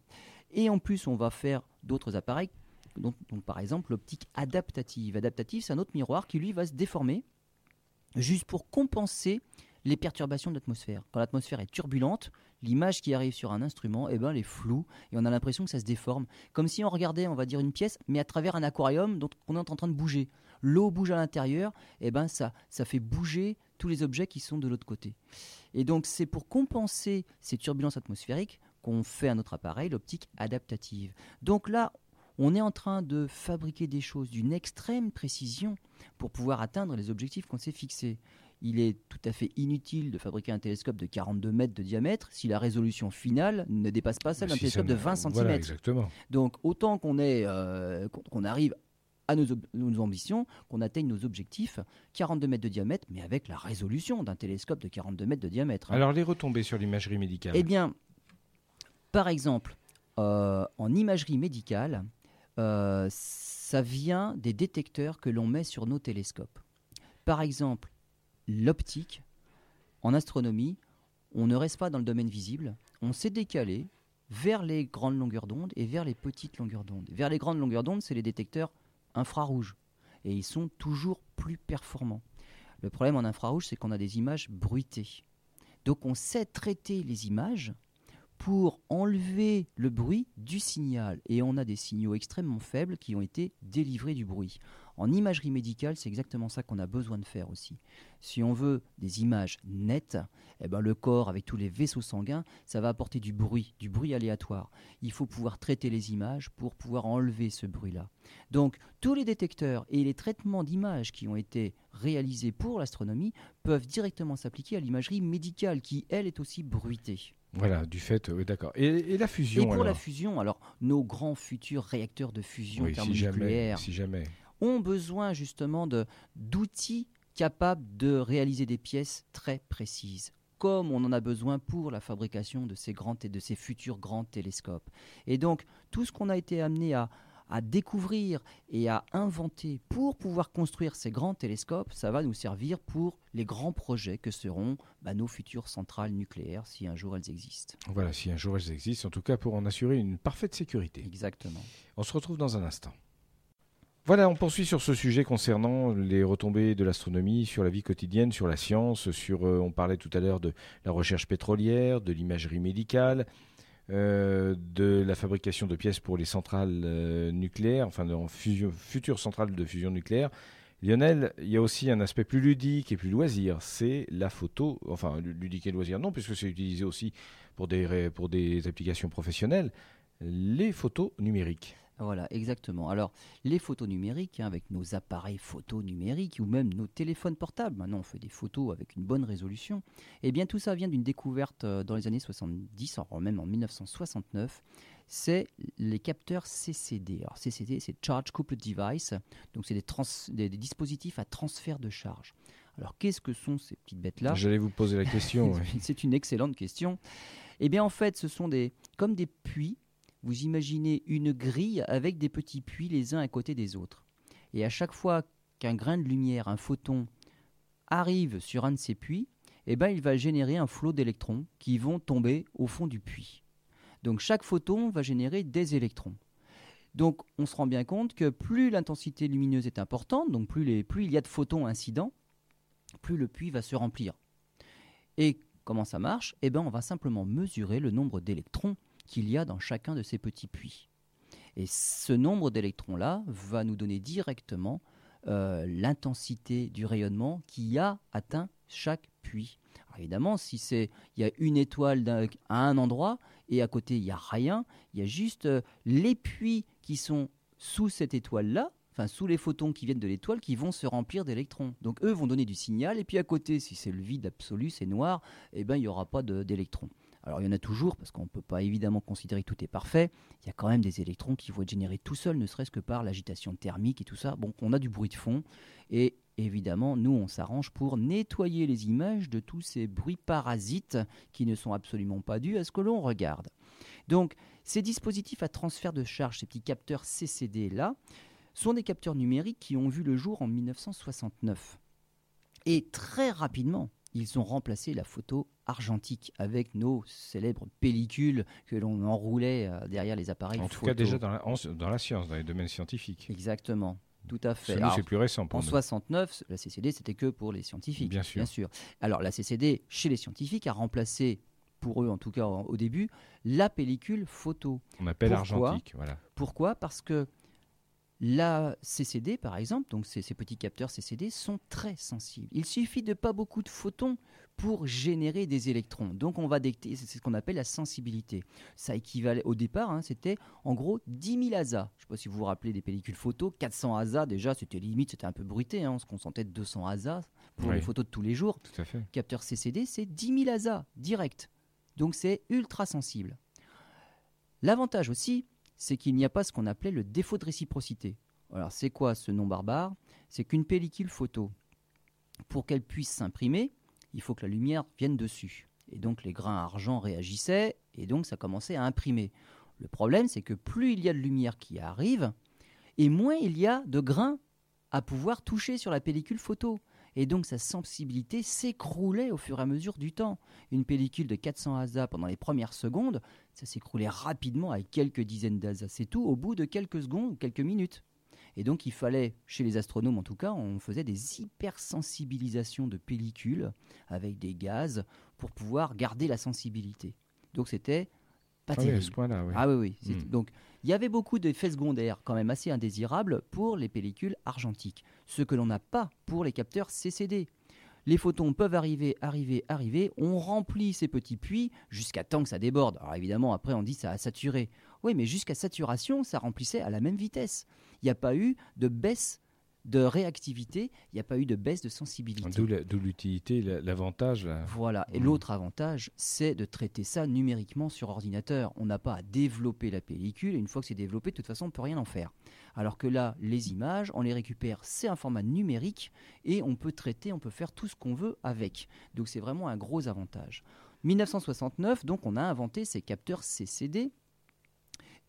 Et en plus, on va faire d'autres appareils, donc, par exemple l'optique adaptative. Adaptative, c'est un autre miroir qui, lui, va se déformer juste pour compenser les perturbations de l'atmosphère. Quand l'atmosphère est turbulente, l'image qui arrive sur un instrument, eh ben, elle est floue et on a l'impression que ça se déforme. Comme si on regardait, on va dire, une pièce, mais à travers un aquarium dont on est en train de bouger. L'eau bouge à l'intérieur, eh ben, ça, ça fait bouger tous les objets qui sont de l'autre côté. Et donc c'est pour compenser ces turbulences atmosphériques qu'on fait un autre appareil, l'optique adaptative. Donc là, on est en train de fabriquer des choses d'une extrême précision pour pouvoir atteindre les objectifs qu'on s'est fixés. Il est tout à fait inutile de fabriquer un télescope de 42 mètres de diamètre si la résolution finale ne dépasse pas celle d'un télescope de 20 cm.
exactement.
Donc autant qu'on euh, qu'on arrive à nos, ambitions, qu'on atteigne nos objectifs, 42 mètres de diamètre, mais avec la résolution d'un télescope de 42 mètres de diamètre.
Hein. Alors les retombées sur l'imagerie médicale
Eh bien, par exemple, euh, en imagerie médicale, euh, ça vient des détecteurs que l'on met sur nos télescopes. Par exemple, l'optique, en astronomie, on ne reste pas dans le domaine visible, on s'est décalé vers les grandes longueurs d'onde et vers les petites longueurs d'onde. Vers les grandes longueurs d'onde, c'est les détecteurs infrarouges. Et ils sont toujours plus performants. Le problème en infrarouge, c'est qu'on a des images bruitées. Donc on sait traiter les images pour enlever le bruit du signal. Et on a des signaux extrêmement faibles qui ont été délivrés du bruit. En imagerie médicale, c'est exactement ça qu'on a besoin de faire aussi. Si on veut des images nettes, eh ben le corps avec tous les vaisseaux sanguins, ça va apporter du bruit, du bruit aléatoire. Il faut pouvoir traiter les images pour pouvoir enlever ce bruit-là. Donc tous les détecteurs et les traitements d'images qui ont été réalisés pour l'astronomie peuvent directement s'appliquer à l'imagerie médicale qui, elle, est aussi bruitée.
Voilà, du fait, oui, d'accord. Et, la fusion
Et pour la fusion, alors nos grands futurs réacteurs de fusion thermonucléaire,
si jamais
ont besoin justement d'outils capables de réaliser des pièces très précises comme on en a besoin pour la fabrication de ces, grands, de ces futurs grands télescopes. Et donc, tout ce qu'on a été amené à, découvrir et à inventer pour pouvoir construire ces grands télescopes, ça va nous servir pour les grands projets que seront bah, nos futures centrales nucléaires, si un jour elles existent.
Voilà, si un jour elles existent, en tout cas pour en assurer une parfaite sécurité.
Exactement.
On se retrouve dans un instant. Voilà, on poursuit sur ce sujet concernant les retombées de l'astronomie sur la vie quotidienne, sur la science, sur euh, on parlait tout à l'heure de la recherche pétrolière, de l'imagerie médicale, euh, de la fabrication de pièces pour les centrales euh, nucléaires, enfin de futures centrales de fusion nucléaire. Lionel, il y a aussi un aspect plus ludique et plus loisir, c'est la photo, enfin ludique et loisir non, puisque c'est utilisé aussi pour des applications professionnelles, les photos numériques.
Voilà, exactement. Alors, les photos numériques, hein, avec nos appareils photo numériques ou même nos téléphones portables, maintenant on fait des photos avec une bonne résolution, eh bien tout ça vient d'une découverte euh, dans les années 70, même en 1969, c'est les capteurs CCD. Alors CCD, c'est Charge Coupled Device, donc c'est des, des, dispositifs à transfert de charge. Alors qu'est-ce que sont ces petites bêtes-là?
J'allais vous poser la question.
c'est une excellente question. Eh bien en fait, ce sont des, comme des puits vous imaginez une grille avec des petits puits les uns à côté des autres. Et à chaque fois qu'un grain de lumière, un photon, arrive sur un de ces puits, eh ben, il va générer un flot d'électrons qui vont tomber au fond du puits. Donc chaque photon va générer des électrons. Donc on se rend bien compte que plus l'intensité lumineuse est importante, donc plus, il y a de photons incidents, plus le puits va se remplir. Et comment ça marche? Eh bien on va simplement mesurer le nombre d'électrons qu'il y a dans chacun de ces petits puits. Et ce nombre d'électrons-là va nous donner directement euh, l'intensité du rayonnement qui a atteint chaque puits. évidemment, si c'est il y a une étoile à un endroit et à côté il n'y a rien, il y a juste euh, les puits qui sont sous cette étoile-là, enfin sous les photons qui viennent de l'étoile, qui vont se remplir d'électrons. Donc eux vont donner du signal et puis à côté, si c'est le vide absolu, c'est noir, eh ben il n'y aura pas d'électrons. Alors il y en a toujours, parce qu'on ne peut pas évidemment considérer que tout est parfait. Il y a quand même des électrons qui vont être générés tout seuls, ne serait-ce que par l'agitation thermique et tout ça. Bon, on a du bruit de fond. Et évidemment, nous, on s'arrange pour nettoyer les images de tous ces bruits parasites qui ne sont absolument pas dus à ce que l'on regarde. Donc, ces dispositifs à transfert de charge, ces petits capteurs CCD-là, sont des capteurs numériques qui ont vu le jour en 1969. Et très rapidement, ils ont remplacé la photo argentique avec nos célèbres pellicules que l'on enroulait euh, derrière les appareils.
En tout cas, déjà dans la, dans la, science, dans les domaines scientifiques.
Exactement. Tout à fait.
C'est plus récent.
Pour en 69, la CCD, c'était que pour les scientifiques. Bien sûr. bien sûr. Alors, la CCD, chez les scientifiques, a remplacé, pour eux en tout cas au début, la pellicule photo.
On appelle argentique. Voilà.
Pourquoi? Parce que la CCD, par exemple, donc ces, petits capteurs CCD, sont très sensibles. Il suffit de pas beaucoup de photons pour générer des électrons. Donc on va détecter, c'est ce qu'on appelle la sensibilité. Ça équivalait au départ, hein, c'était en gros 10 000 ASA. Je ne sais pas si vous vous rappelez des pellicules photos, 400 ASA déjà, c'était limite, c'était un peu bruité, hein, on se concentrait de 200 ASA pour les photos de tous les jours.
Tout à fait.
Capteur CCD, c'est 10 000 ASA direct. Donc c'est ultra sensible. L'avantage aussi, c'est qu'il n'y a pas ce qu'on appelait le défaut de réciprocité. Alors c'est quoi ce nom barbare? C'est qu'une pellicule photo, pour qu'elle puisse s'imprimer, il faut que la lumière vienne dessus. Et donc les grains argent réagissaient, et donc ça commençait à imprimer. Le problème, c'est que plus il y a de lumière qui arrive, et moins il y a de grains à pouvoir toucher sur la pellicule photo et donc sa sensibilité s'écroulait au fur et à mesure du temps. Une pellicule de 400 ASA pendant les premières secondes, ça s'écroulait rapidement avec quelques dizaines d'ASA, c'est tout, au bout de quelques secondes ou quelques minutes. Et donc il fallait, chez les astronomes en tout cas, on faisait des hypersensibilisations de pellicules avec des gaz pour pouvoir garder la sensibilité. Donc c'était pas
ah
terrible.
Oui, ce point-là,
Ah oui, oui. Hmm. Donc il y avait beaucoup d'effets secondaires quand même assez indésirables pour les pellicules argentiques, ce que l'on n'a pas pour les capteurs CCD. Les photons peuvent arriver, arriver, arriver, on remplit ces petits puits jusqu'à temps que ça déborde. Alors évidemment, après on dit ça a saturé. Oui, mais jusqu'à saturation, ça remplissait à la même vitesse. Il n'y a pas eu de baisse de réactivité, il n'y a pas eu de baisse de sensibilité.
D'où l'utilité, l'avantage.
Voilà. Et mmh. l'autre avantage, c'est de traiter ça numériquement sur ordinateur. On n'a pas à développer la pellicule, et une fois que c'est développé, de toute façon, on ne peut rien en faire. Alors que là, les images, on les récupère, c'est un format numérique, et on peut traiter, on peut faire tout ce qu'on veut avec. Donc c'est vraiment un gros avantage. 1969, donc on a inventé ces capteurs CCD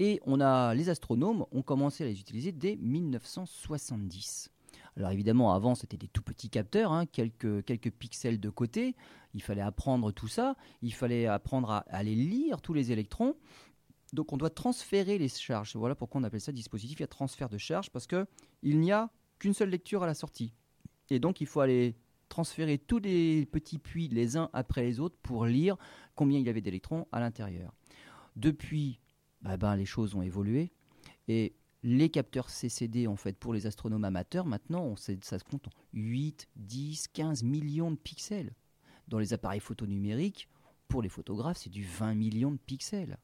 et on a, les astronomes ont commencé à les utiliser dès 1970. Alors évidemment, avant, c'était des tout petits capteurs, hein, quelques, quelques pixels de côté. Il fallait apprendre tout ça. Il fallait apprendre à, aller lire tous les électrons. Donc on doit transférer les charges. Voilà pourquoi on appelle ça dispositif à transfert de charge, parce qu'il n'y a qu'une seule lecture à la sortie. Et donc il faut aller transférer tous les petits puits les uns après les autres pour lire combien il y avait d'électrons à l'intérieur. Depuis bah les choses ont évolué. Et les capteurs CCD, en fait, pour les astronomes amateurs, maintenant, on sait, ça se compte en 8, 10, 15 millions de pixels. Dans les appareils photo numériques, pour les photographes, c'est du 20 millions de pixels.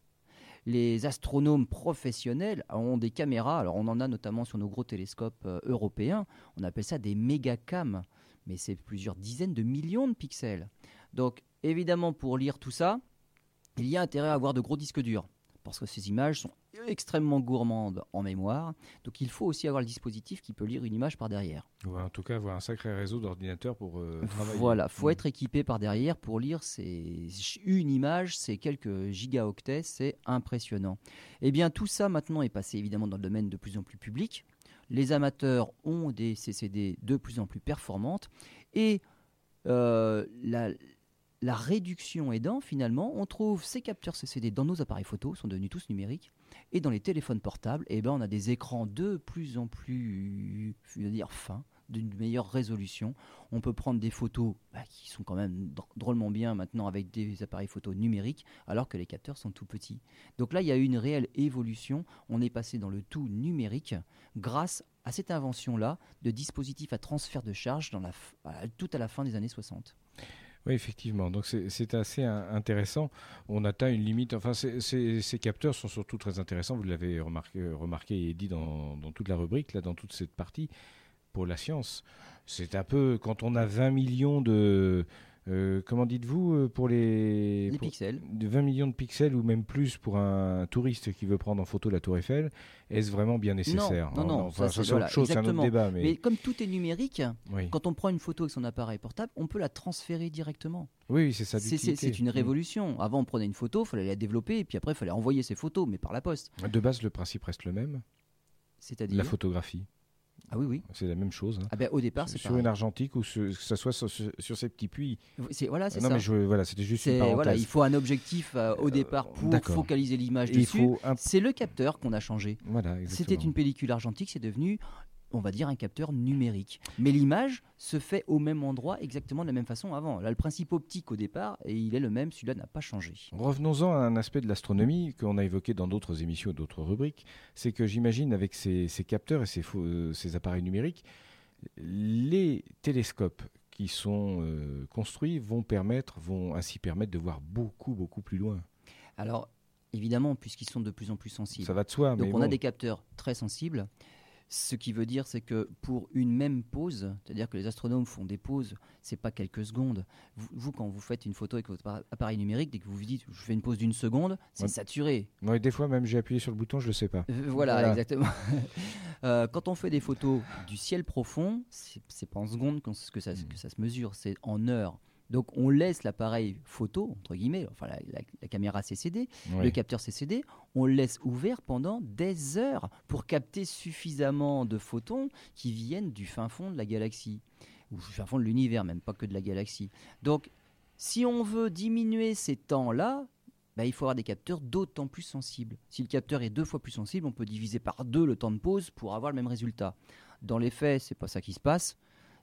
Les astronomes professionnels ont des caméras, alors on en a notamment sur nos gros télescopes euh, européens, on appelle ça des mégacams, mais c'est plusieurs dizaines de millions de pixels. Donc évidemment, pour lire tout ça, il y a intérêt à avoir de gros disques durs parce que ces images sont extrêmement gourmandes en mémoire. Donc il faut aussi avoir le dispositif qui peut lire une image par derrière.
en tout cas, avoir un sacré réseau d'ordinateurs pour euh, travailler.
Voilà, faut être équipé par derrière pour lire une image, c'est quelques gigaoctets, c'est impressionnant. Eh bien tout ça maintenant est passé évidemment dans le domaine de plus en plus public. Les amateurs ont des CCD de plus en plus performantes et euh, la, la réduction aidant, finalement, on trouve ces capteurs CCD dans nos appareils photo, sont devenus tous numériques, et dans les téléphones portables, eh ben, on a des écrans de plus en plus, je dire, fins, d'une meilleure résolution. On peut prendre des photos bah, qui sont quand même drôlement bien maintenant avec des appareils photo numériques, alors que les capteurs sont tout petits. Donc là, il y a eu une réelle évolution. On est passé dans le tout numérique grâce à cette invention-là de dispositifs à transfert de charge tout à la fin des années 60.
Oui, effectivement. Donc c'est assez intéressant. On atteint une limite. Enfin, ces capteurs sont surtout très intéressants. Vous l'avez remarqué, et dit dans, toute la rubrique, là, dans toute cette partie, pour la science. C'est un peu quand on a 20 millions de Euh, comment dites-vous euh, pour les,
Les
pour-
pixels.
de 20 millions de pixels ou même plus pour un touriste qui veut prendre en photo la Tour Eiffel, est-ce vraiment bien nécessaire
non, non,
Enfin,
ça, c'est-
c'est
voilà,
autre chose, c'est un autre débat. Mais,
Mais comme tout est numérique,
oui.
quand on prend une photo avec son appareil portable, on peut la transférer directement.
oui, c'est ça.
C'est- une
Mm.
révolution. Avant, on prenait une photo, il fallait la développer, et puis après, il fallait envoyer ses photos, mais par la poste.
De base, le principe reste le même.
C'est-à-dire
La photographie,
Ah oui, oui.
c'est la même chose. hein.
Ah ben, au départ, c'est
sur
pareil.
une argentique ou sur- que ce soit sur, sur- sur ces petits puits.
C'est- Voilà, c'est
non,
ça.
mais je, voilà, c'était juste une
voilà, il faut un objectif euh, au départ pour
d'accord.
focaliser l'image dessus.
un...
C'est le capteur qu'on a changé.
Voilà,
C'était une pellicule argentique, c'est devenu, on va dire, un capteur numérique. Mais l'image se fait au même endroit, exactement de la même façon avant. Là, le principe optique au départ, et il est le même, celui-là n'a pas changé.
Revenons-en à un aspect de l'astronomie qu'on a évoqué dans d'autres émissions et d'autres rubriques. C'est que j'imagine avec ces, ces capteurs et ces, faux- euh, ces appareils numériques, les télescopes qui sont euh, construits vont permettre, vont ainsi permettre de voir beaucoup, beaucoup plus loin.
Alors, évidemment, puisqu'ils sont de plus en plus sensibles.
Ça va de soi,
Donc
mais
on a des capteurs très sensibles. Ce qui veut dire, c'est que pour une même pause, c'est-à-dire que les astronomes font des pauses, c'est pas quelques secondes. Vous, vous, quand vous faites une photo avec votre appa- appareil numérique, dès que vous vous dites je fais une pause d'une seconde, c'est
Ouais.
saturé.
Ouais, des fois même j'ai appuyé sur le bouton, je le sais pas.
Euh, voilà,
Voilà.
exactement. Euh, quand on fait des photos du ciel profond, c'est pas en secondes que ça,
Mm.
que ça se mesure, c'est en heures. Donc on laisse l'appareil photo, entre guillemets, enfin la, la- la caméra CCD, le capteur CCD, on le laisse ouvert pendant des heures pour capter suffisamment de photons qui viennent du fin fond de la galaxie, ou du fin fond de l'univers, même pas que de la galaxie. Donc, si on veut diminuer ces temps-là, bah, il faut avoir des capteurs d'autant plus sensibles. Si le capteur est deux fois plus sensible, on peut diviser par deux le temps de pause pour avoir le même résultat. Dans les faits, c'est pas ça qui se passe.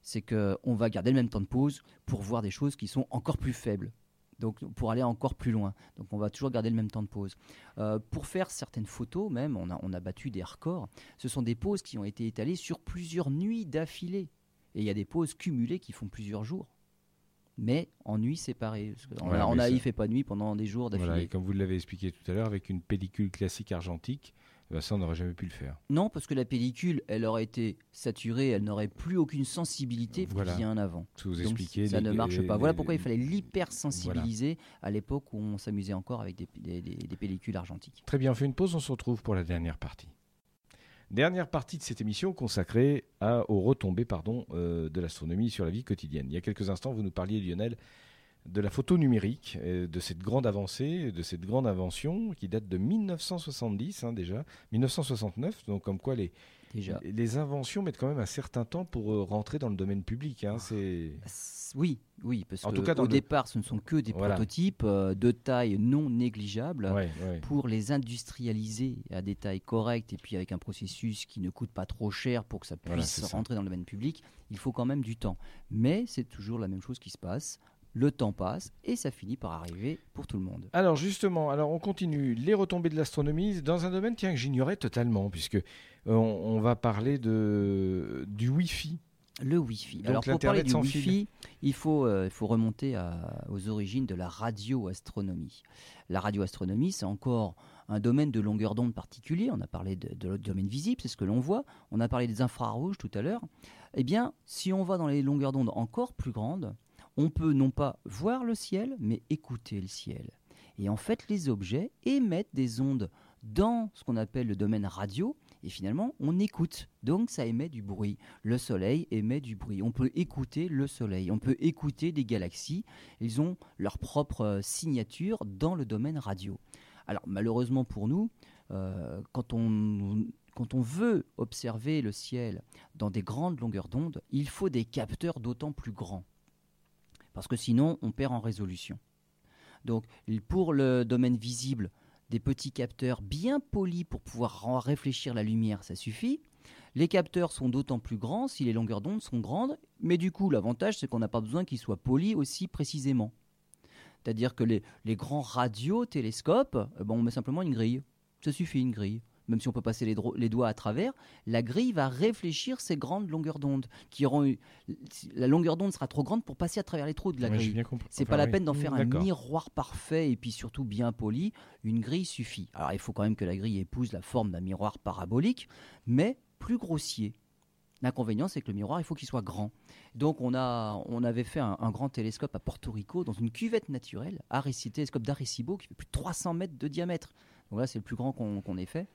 C'est qu'on va garder le même temps de pause pour voir des choses qui sont encore plus faibles. Donc pour aller encore plus loin. Donc on va toujours garder le même temps de pause. Euh, pour faire certaines photos, même, on a, on a battu des records. Ce sont des pauses qui ont été étalées sur plusieurs nuits d'affilée. Et il y a des pauses cumulées qui font plusieurs jours. Mais en nuits séparées. Parce que
Voilà,
on a, il fait pas nuit pendant des jours d'affilée.
Voilà, et comme vous l'avez expliqué tout à l'heure, avec une pellicule classique argentique, ben, ça on n'aurait jamais pu le faire.
Non, parce que la pellicule, elle aurait été saturée, elle n'aurait plus aucune sensibilité
Voilà.
bien avant.
Tout vous
Donc,
expliquer.
ça
les-
ne marche
les-
pas. Voilà pourquoi il fallait l'hypersensibiliser à l'époque où on s'amusait encore avec des, des- des- des pellicules argentiques.
Très bien, on fait une pause, on se retrouve pour la dernière partie. Dernière partie de cette émission consacrée à, aux retombées pardon, euh, de l'astronomie sur la vie quotidienne. Il y a quelques instants, vous nous parliez, Lionel, de la photo numérique, euh, de cette grande avancée, de cette grande invention qui date de 1970 hein, déjà, 1969, donc comme quoi les,
Déjà.
les inventions mettent quand même un certain temps pour euh, rentrer dans le domaine public. hein, c'est...
S- Oui, oui, parce
En
que
tout cas, dans
au
le-
départ, ce ne sont que des
Voilà.
prototypes euh, de taille non négligeable.
Ouais, ouais.
Pour les industrialiser à des tailles correctes et puis avec un processus qui ne coûte pas trop cher pour que ça puisse
Voilà, c'est ça.
rentrer dans le domaine public, il faut quand même du temps. Mais c'est toujours la même chose qui se passe. Le temps passe et ça finit par arriver pour tout le monde.
Alors justement, alors on continue les retombées de l'astronomie dans un domaine tiens, que j'ignorais totalement, puisque euh, on, on va parler de, du Wi-Fi.
Le Wi-Fi.
Donc,
Alors pour parler du Wi-Fi,
fil.
il faut, euh, il faut remonter à- aux origines de la radioastronomie. La radioastronomie, c'est encore un domaine de longueur d'onde particulier. On a parlé de, de l'autre domaine visible, c'est ce que l'on voit. On a parlé des infrarouges tout à l'heure. Eh bien, si on va dans les longueurs d'onde encore plus grandes, on peut non pas voir le ciel, mais écouter le ciel. Et en fait, les objets émettent des ondes dans ce qu'on appelle le domaine radio, et finalement, on écoute. Donc, ça émet du bruit. Le Soleil émet du bruit. On peut écouter le Soleil. On peut écouter des galaxies. Ils ont leur propre euh, signature dans le domaine radio. Alors, malheureusement pour nous, euh, quand on quand on veut observer le ciel dans des grandes longueurs d'onde, il faut des capteurs d'autant plus grands. Parce que sinon, on perd en résolution. Donc, pour le domaine visible, des petits capteurs bien polis pour pouvoir réfléchir la lumière, ça suffit. Les capteurs sont d'autant plus grands si les longueurs d'onde sont grandes, mais du coup, l'avantage, c'est qu'on n'a pas besoin qu'ils soient polis aussi précisément. C'est-à-dire que les, grands radiotélescopes, eh ben, on met simplement une grille. Ça suffit, une grille. Même si on peut passer les, doigts à travers, la grille va réfléchir ces grandes longueurs d'onde. Qui auront eu- la longueur d'onde sera trop grande pour passer à travers les trous de la
Ouais,
grille. C'est
Enfin,
pas la
oui.
peine d'en faire un
D'accord.
miroir parfait et puis surtout bien poli. Une grille suffit. Alors il faut quand même que la grille épouse la forme d'un miroir parabolique, mais plus grossier. L'inconvénient, c'est que le miroir, il faut qu'il soit grand. Donc, on, a, on avait fait un, grand télescope à Porto Rico, dans une cuvette naturelle, télescope d'Arecibo, qui fait plus de 300 mètres de diamètre. Donc là, c'est le plus grand qu'on ait fait.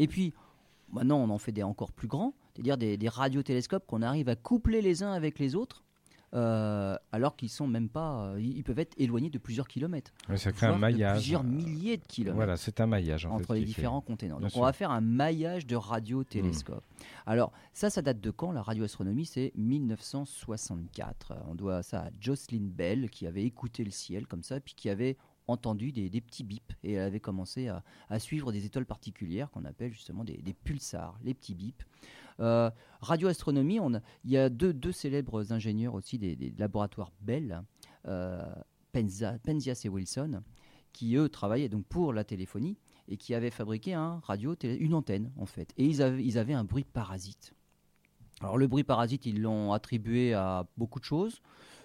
Et puis, maintenant, on en fait des encore plus grands, c'est-à-dire des, des radiotélescopes qu'on arrive à coupler les uns avec les autres euh, alors qu'ils sont même pas, euh, ils peuvent être éloignés de plusieurs kilomètres.
ça crée un maillage.
plusieurs milliers de kilomètres.
Voilà, c'est un maillage
entre les différents contenants. Donc on va faire un maillage de radiotélescopes. Hmm. Alors ça, ça date de quand La radioastronomie, c'est 1964. On doit ça à Jocelyn Bell qui avait écouté le ciel comme ça, puis qui avait entendu des, petits bips et elle avait commencé à, suivre des étoiles particulières qu'on appelle justement des, pulsars, les petits bips. Euh, radioastronomie, il y a deux, célèbres ingénieurs aussi des, laboratoires Bell, euh, Penzias et Wilson, qui eux travaillaient donc pour la téléphonie et qui avaient fabriqué un radio, une antenne en fait. Et ils avaient, ils avaient un bruit parasite. Alors le bruit parasite, ils l'ont attribué à beaucoup de choses,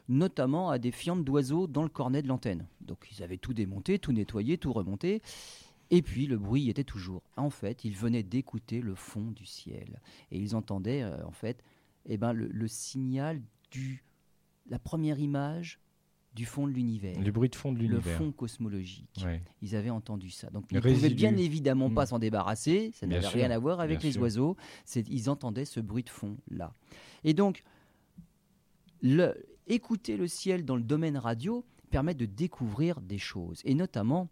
notamment à des fientes d'oiseaux dans le cornet de l'antenne. Donc ils avaient tout démonté, tout nettoyé, tout remonté. Et puis le bruit était toujours. En fait, ils venaient d'écouter le fond du ciel et ils entendaient euh, en fait, eh ben, le, signal du la première image du fond de l'univers.
Le bruit de fond de l'univers.
Le fond cosmologique. Ils avaient entendu ça. Donc ils ne pouvaient bien évidemment pas hmm. s'en débarrasser. Ça n'avait rien à voir avec les oiseaux. Ils entendaient ce bruit de fond là. Et donc, le, écouter le ciel dans le domaine radio permet de découvrir des choses. Et notamment,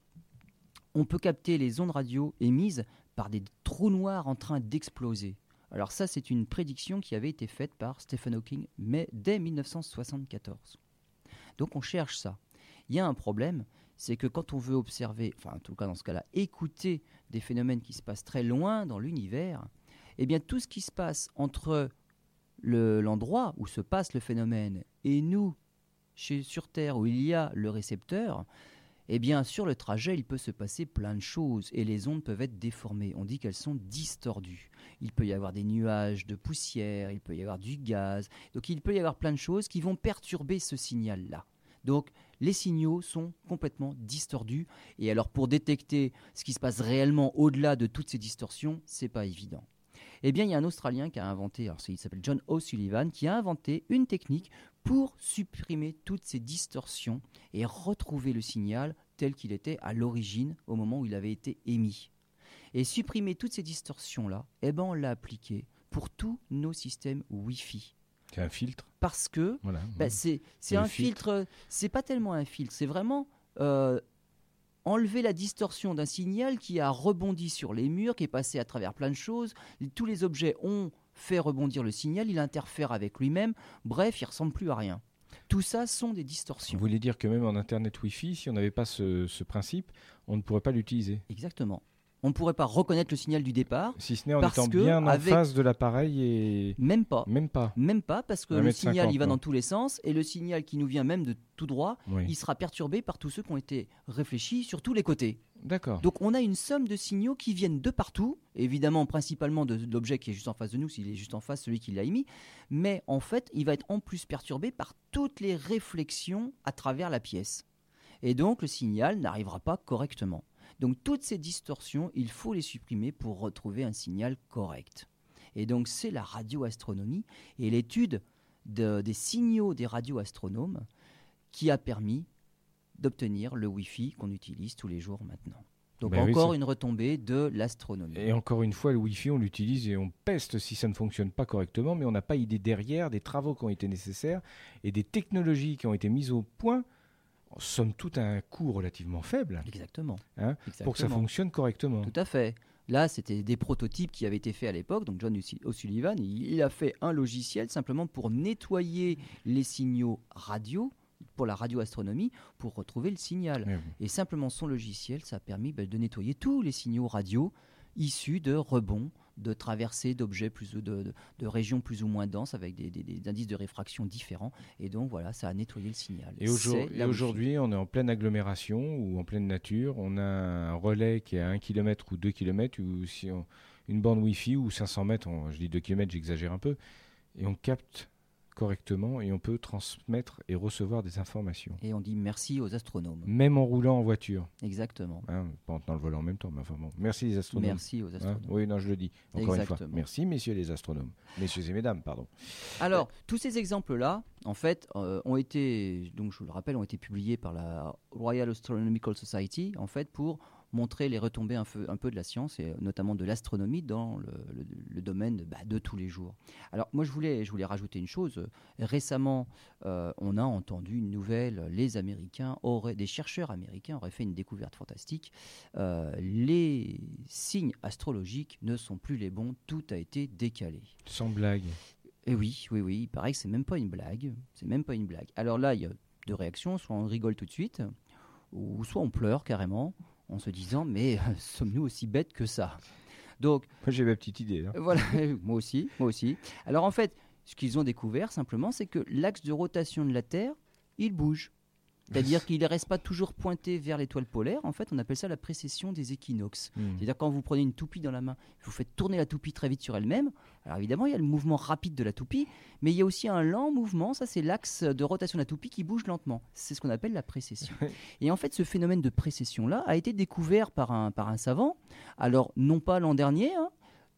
on peut capter les ondes radio émises par des trous noirs en train d'exploser. Alors ça, c'est une prédiction qui avait été faite par Stephen Hawking mais dès 1974. Donc on cherche ça. Il y a un problème, c'est que quand on veut observer, enfin en tout cas dans ce cas-là, écouter des phénomènes qui se passent très loin dans l'univers, eh bien tout ce qui se passe entre l'endroit où se passe le phénomène et nous, chez, sur Terre, où il y a le récepteur, eh bien, sur le trajet, il peut se passer plein de choses et les ondes peuvent être déformées. On dit qu'elles sont distordues. Il peut y avoir des nuages de poussière, il peut y avoir du gaz. Donc, il peut y avoir plein de choses qui vont perturber ce signal-là. Donc, les signaux sont complètement distordus. Et alors, pour détecter ce qui se passe réellement au-delà de toutes ces distorsions, c'est pas évident. Eh bien, il y a un Australien qui a inventé, alors il s'appelle John O'Sullivan, qui a inventé une technique pour supprimer toutes ces distorsions et retrouver le signal tel qu'il était à l'origine au moment où il avait été émis. Et supprimer toutes ces distorsions-là, eh ben on l'a appliqué pour tous nos systèmes Wi-Fi.
C'est un filtre
Parce que bah, c'est un filtre, c'est pas tellement un filtre, c'est vraiment euh, enlever la distorsion d'un signal qui a rebondi sur les murs, qui est passé à travers plein de choses. Tous les objets ont fait rebondir le signal, il interfère avec lui-même, bref, il ressemble plus à rien. Tout ça sont des distorsions.
Vous voulez dire que même en Internet Wi-Fi, si on n'avait pas ce, principe, on ne pourrait pas l'utiliser?
Exactement. On ne pourrait pas reconnaître le signal du départ.
Si ce n'est en étant bien en face de l'appareil et.
Même pas.
Même pas.
Même pas, parce que le signal, il va dans tous les sens, et le signal qui nous vient même de tout droit, il sera perturbé par tous ceux qui ont été réfléchis sur tous les côtés.
D'accord.
Donc on a une somme de signaux qui viennent de partout, évidemment principalement de, l'objet qui est juste en face de nous, s'il est juste en face, celui qui l'a émis, mais en fait il va être en plus perturbé par toutes les réflexions à travers la pièce. Et donc le signal n'arrivera pas correctement. Donc toutes ces distorsions, il faut les supprimer pour retrouver un signal correct. Et donc c'est la radioastronomie et l'étude des signaux des radioastronomes qui a permis d'obtenir le Wi-Fi qu'on utilise tous les jours maintenant. Donc ben encore une retombée de l'astronomie.
Et encore une fois, le Wi-Fi, on l'utilise et on peste si ça ne fonctionne pas correctement, mais on n'a pas idée derrière des travaux qui ont été nécessaires et des technologies qui ont été mises au point somme toute à un coût relativement faible.
Exactement.
Hein, pour que ça fonctionne correctement.
Tout à fait. Là, c'était des prototypes qui avaient été faits à l'époque. Donc, John O'Sullivan, il, a fait un logiciel simplement pour nettoyer les signaux radio, pour la radioastronomie, pour retrouver le signal. Et simplement son logiciel, ça a permis ben, de nettoyer tous les signaux radio issus de rebonds de traversées d'objets plus de, de, régions plus ou moins denses avec des, indices de réfraction différents. Et donc voilà, ça a nettoyé le signal.
Et, aujourd'hui, on est en pleine agglomération ou en pleine nature. On a un relais qui est à 1 km ou 2 km, ou si une bande Wi-Fi ou 500 mètres, je dis 2 km, j'exagère un peu, et on capte correctement et on peut transmettre et recevoir des informations.
Et on dit merci aux astronomes.
Même en roulant en voiture.
Exactement.
Hein, pas en tenant le volant en même temps, mais enfin bon. Merci les astronomes.
Merci aux
Hein,
astronomes.
oui, non, je le dis encore une fois. Merci messieurs les astronomes. Messieurs et mesdames, pardon.
Alors, tous ces exemples-là, en fait, euh, ont été, donc je vous le rappelle, ont été publiés par la Royal Astronomical Society, en fait, pour montrer les retombées un, peu- un peu de la science et notamment de l'astronomie dans le, le- le domaine de, bah, de tous les jours. Alors, moi, je voulais, je voulais rajouter une chose. Récemment, euh, on a entendu une nouvelle. Les Américains auraient, des chercheurs américains auraient fait une découverte fantastique. Euh, les signes astrologiques ne sont plus les bons. Tout a été décalé.
Sans blague.
Et oui, oui, oui, il paraît que c'est même pas une blague. C'est même pas une blague. Alors là, il y a deux réactions. Soit on rigole tout de suite, ou soit on pleure carrément, en se disant Mais sommes-nous aussi bêtes que ça? Donc
Moi j'ai ma petite idée. hein.
voilà, moi aussi, moi aussi. Alors en fait, ce qu'ils ont découvert simplement, c'est que l'axe de rotation de la Terre, il bouge. C'est-à-dire qu'il ne reste pas toujours pointé vers l'étoile polaire. En fait, on appelle ça la précession des équinoxes.
Hmm.
C'est-à-dire quand vous prenez une toupie dans la main, vous faites tourner la toupie très vite sur elle-même. Alors évidemment, il y a le mouvement rapide de la toupie, mais il y a aussi un lent mouvement. Ça, c'est l'axe de rotation de la toupie qui bouge lentement. C'est ce qu'on appelle la précession. Et en fait, ce phénomène de précession-là a été découvert par un, par un savant. Alors, non pas l'an dernier, hein,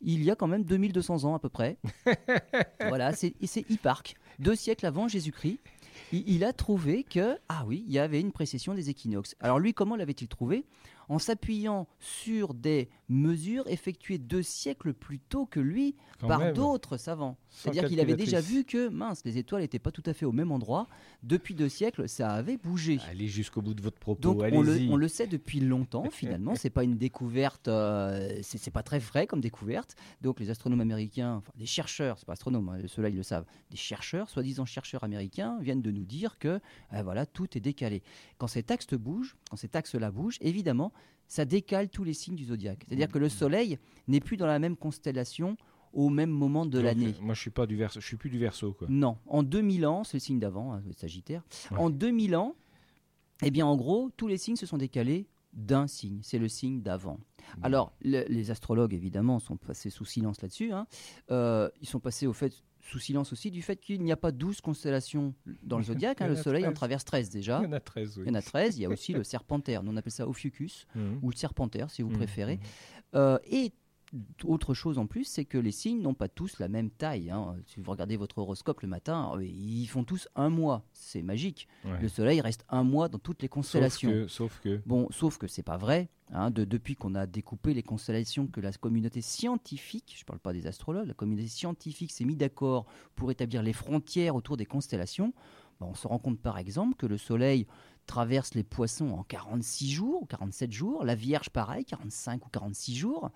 il y a quand même 2200 ans à peu près. voilà, c'est Hipparque, deux siècles avant Jésus-Christ. Il, a trouvé que, ah oui, il y avait une précession des équinoxes. Alors lui, comment l'avait-il trouvé? En s'appuyant sur des mesures effectuées deux siècles plus tôt que lui
Quand
par d'autres savants. C'est-à-dire qu'il avait déjà vu que, mince, les étoiles n'étaient pas tout à fait au même endroit. Depuis deux siècles, ça avait bougé.
Allez jusqu'au bout de votre propos.
Donc on le, on le sait depuis longtemps finalement, c'est pas une découverte, euh, c'est c'est pas très vrai comme découverte. Donc les astronomes américains, enfin des chercheurs, c'est pas astronomes, hein, ceux-là ils le savent, des chercheurs, soi-disant chercheurs américains, viennent de nous dire que euh, voilà tout est décalé. Quand cet axe bouge, quand cet axe-là bouge, évidemment, ça décale tous les signes du zodiaque. C'est-à-dire que le Soleil n'est plus dans la même constellation au même moment de l'année.
Moi je suis pas du verso, je suis plus du verso quoi.
Non, en 2000 ans, c'est le signe d'avant, hein, le Sagittaire.
Ouais.
En 2000 ans, eh bien, en gros, tous les signes se sont décalés d'un signe. C'est le signe d'avant. Alors, le- les astrologues, évidemment, sont passés sous silence là-dessus. hein. Euh, ils sont passés au fait sous silence aussi du fait qu'il n'y a pas 12 constellations dans le zodiaque. hein. Le Soleil en
13.
traverse 13 déjà.
Il y en a 13, oui.
Il y en a 13. Il y a aussi le serpentaire. Nous, on appelle ça Ophiuchus
Mhm.
ou le serpentaire, si vous
Mhm.
préférez. Euh, et autre chose en plus, c'est que les signes n'ont pas tous la même taille. hein. Si vous regardez votre horoscope le matin, euh, ils font tous un mois. C'est magique.
Ouais.
Le Soleil reste un mois dans toutes les
Sauf
constellations.
que, sauf que.
Bon, sauf que c'est pas vrai. hein, de- depuis qu'on a découpé les constellations, que la communauté scientifique, je ne parle pas des astrologues, la communauté scientifique s'est mis d'accord pour établir les frontières autour des constellations, ben, on se rend compte par exemple que le Soleil traverse les poissons en 46 jours ou 47 jours, la Vierge pareil, 45 ou 46 jours,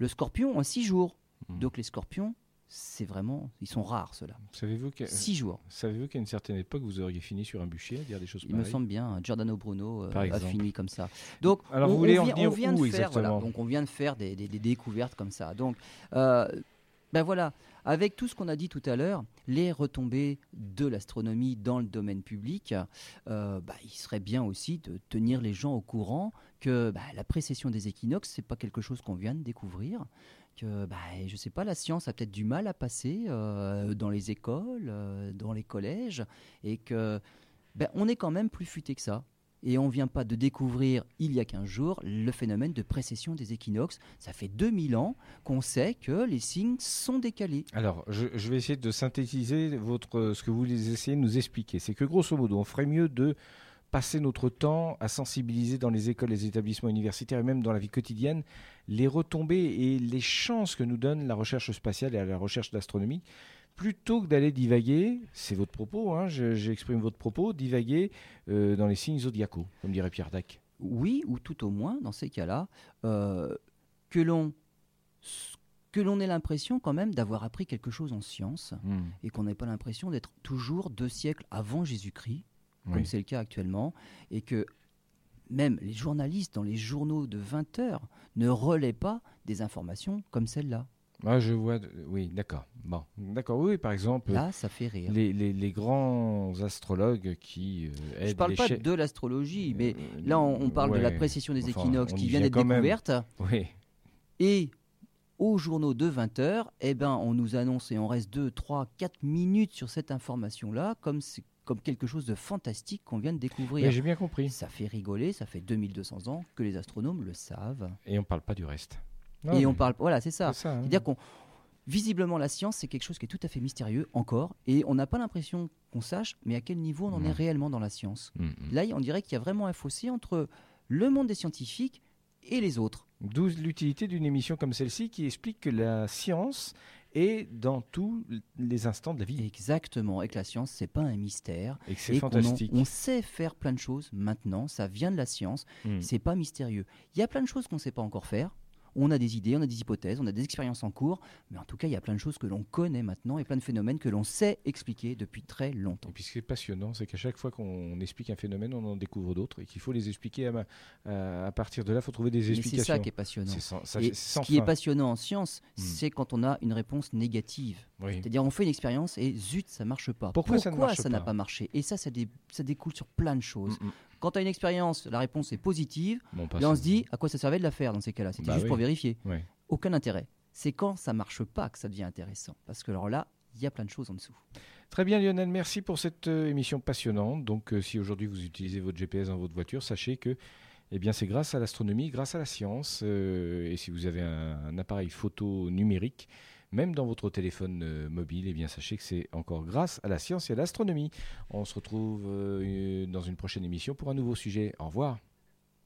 le Scorpion en 6 jours.
Mhm.
Donc les Scorpions, c'est vraiment, ils sont rares ceux-là.
Savez-vous qu'à
6 jours.
savez-vous qu'à une certaine époque vous auriez fini sur un bûcher à dire des choses
Il me semble bien, hein, Giordano Bruno euh, a fini comme ça. Donc,
Alors,
on,
vous voulez
on
en
vient,
venir
on vient
où
de faire, voilà, donc on vient de faire des, des- des découvertes comme ça. Donc, euh, ben voilà, avec tout ce qu'on a dit tout à l'heure, les retombées de l'astronomie dans le domaine public, euh, bah, il serait bien aussi de tenir les gens au courant que bah, la précession des équinoxes, c'est pas quelque chose qu'on vient de découvrir. Que, bah, je sais pas, la science a peut-être du mal à passer euh, dans les écoles, euh, dans les collèges, et que ben, on est quand même plus futé que ça. Et on vient pas de découvrir, il y a 15 jours, le phénomène de précession des équinoxes. Ça fait 2000 ans qu'on sait que les signes sont décalés.
Alors, je, je vais essayer de synthétiser votre, ce que vous essayez de nous expliquer. C'est que grosso modo, on ferait mieux de passer notre temps à sensibiliser dans les écoles, les établissements universitaires et même dans la vie quotidienne les retombées et les chances que nous donne la recherche spatiale et la recherche d'astronomie, plutôt que d'aller divaguer, c'est votre propos, hein, je- j'exprime votre propos, divaguer euh, dans les signes zodiacaux, comme dirait Pierre Dac.
Oui, ou tout au moins, dans ces cas-là, euh, que l'on que l'on ait l'impression quand même d'avoir appris quelque chose en science
Hmm,
et qu'on n'ait pas l'impression d'être toujours deux siècles avant Jésus-Christ, comme c'est le cas actuellement, et que même les journalistes dans les journaux de 20 heures ne relaient pas des informations comme celle-là.
Ah, je vois, oui, d'accord. Bon, d'accord, oui, par exemple,
Là, ça fait rire.
les, les- les grands astrologues qui euh,
Je
aident
parle
les
pas
chefs-
de l'astrologie, mais
Euh,
là, on, on parle de la précession des
Enfin,
équinoxes qui vient d'être découverte,
Oui,
et aux journaux de 20h, eh ben, on nous annonce et on reste 2, 3, 4 minutes sur cette information-là, comme, comme quelque chose de fantastique qu'on vient de découvrir.
J'ai bien compris.
Ça fait rigoler, ça fait 2200 ans que les astronomes le savent.
Et on ne parle pas du reste.
Et on parle, voilà, c'est ça. Hein. C'est-à-dire qu'on visiblement, la science, c'est quelque chose qui est tout à fait mystérieux encore, et on n'a pas l'impression qu'on sache, mais à quel niveau on en est réellement dans la science. Mm, mm. Là, on dirait qu'il y a vraiment un fossé entre le monde des scientifiques et les autres.
D'où l'utilité d'une émission comme celle-ci qui explique que la science est dans tous les instants de la vie.
Exactement, et que la science, c'est pas un mystère.
Et que c'est fantastique.
On, sait faire plein de choses maintenant, ça vient de la science, mm. c'est pas mystérieux. Il y a plein de choses qu'on ne sait pas encore faire, on a des idées, on a des hypothèses, on a des expériences en cours, mais en tout cas, il y a plein de choses que l'on connaît maintenant et plein de phénomènes que l'on sait expliquer depuis très longtemps.
Et puis ce qui est passionnant, c'est qu'à chaque fois qu'on explique un phénomène, on en découvre d'autres et qu'il faut les expliquer à, à, partir de là, il faut trouver des explications.
C'est ça qui est passionnant. ce qui est passionnant en science, hmm. c'est quand on a une réponse négative. C'est-à-dire on fait une expérience et zut, ça marche pas.
Pourquoi, ça
n'a pas? marché? Et ça, ça, découle sur plein de choses. Hmm, hmm. Quand tu as une expérience, la réponse est positive, et on se dit à quoi ça servait de la faire dans ces cas-là? C'était bah juste pour vérifier. Aucun intérêt. C'est quand ça marche pas que ça devient intéressant. Parce que alors là, il y a plein de choses en dessous.
Très bien Lionel, merci pour cette euh, émission passionnante. Donc euh, si aujourd'hui vous utilisez votre GPS dans votre voiture, sachez que eh bien, c'est grâce à l'astronomie, grâce à la science. Euh, et si vous avez un, appareil photo numérique, même dans votre téléphone euh, mobile, eh bien, sachez que c'est encore grâce à la science et à l'astronomie. On se retrouve euh, dans une prochaine émission pour un nouveau sujet. Au revoir.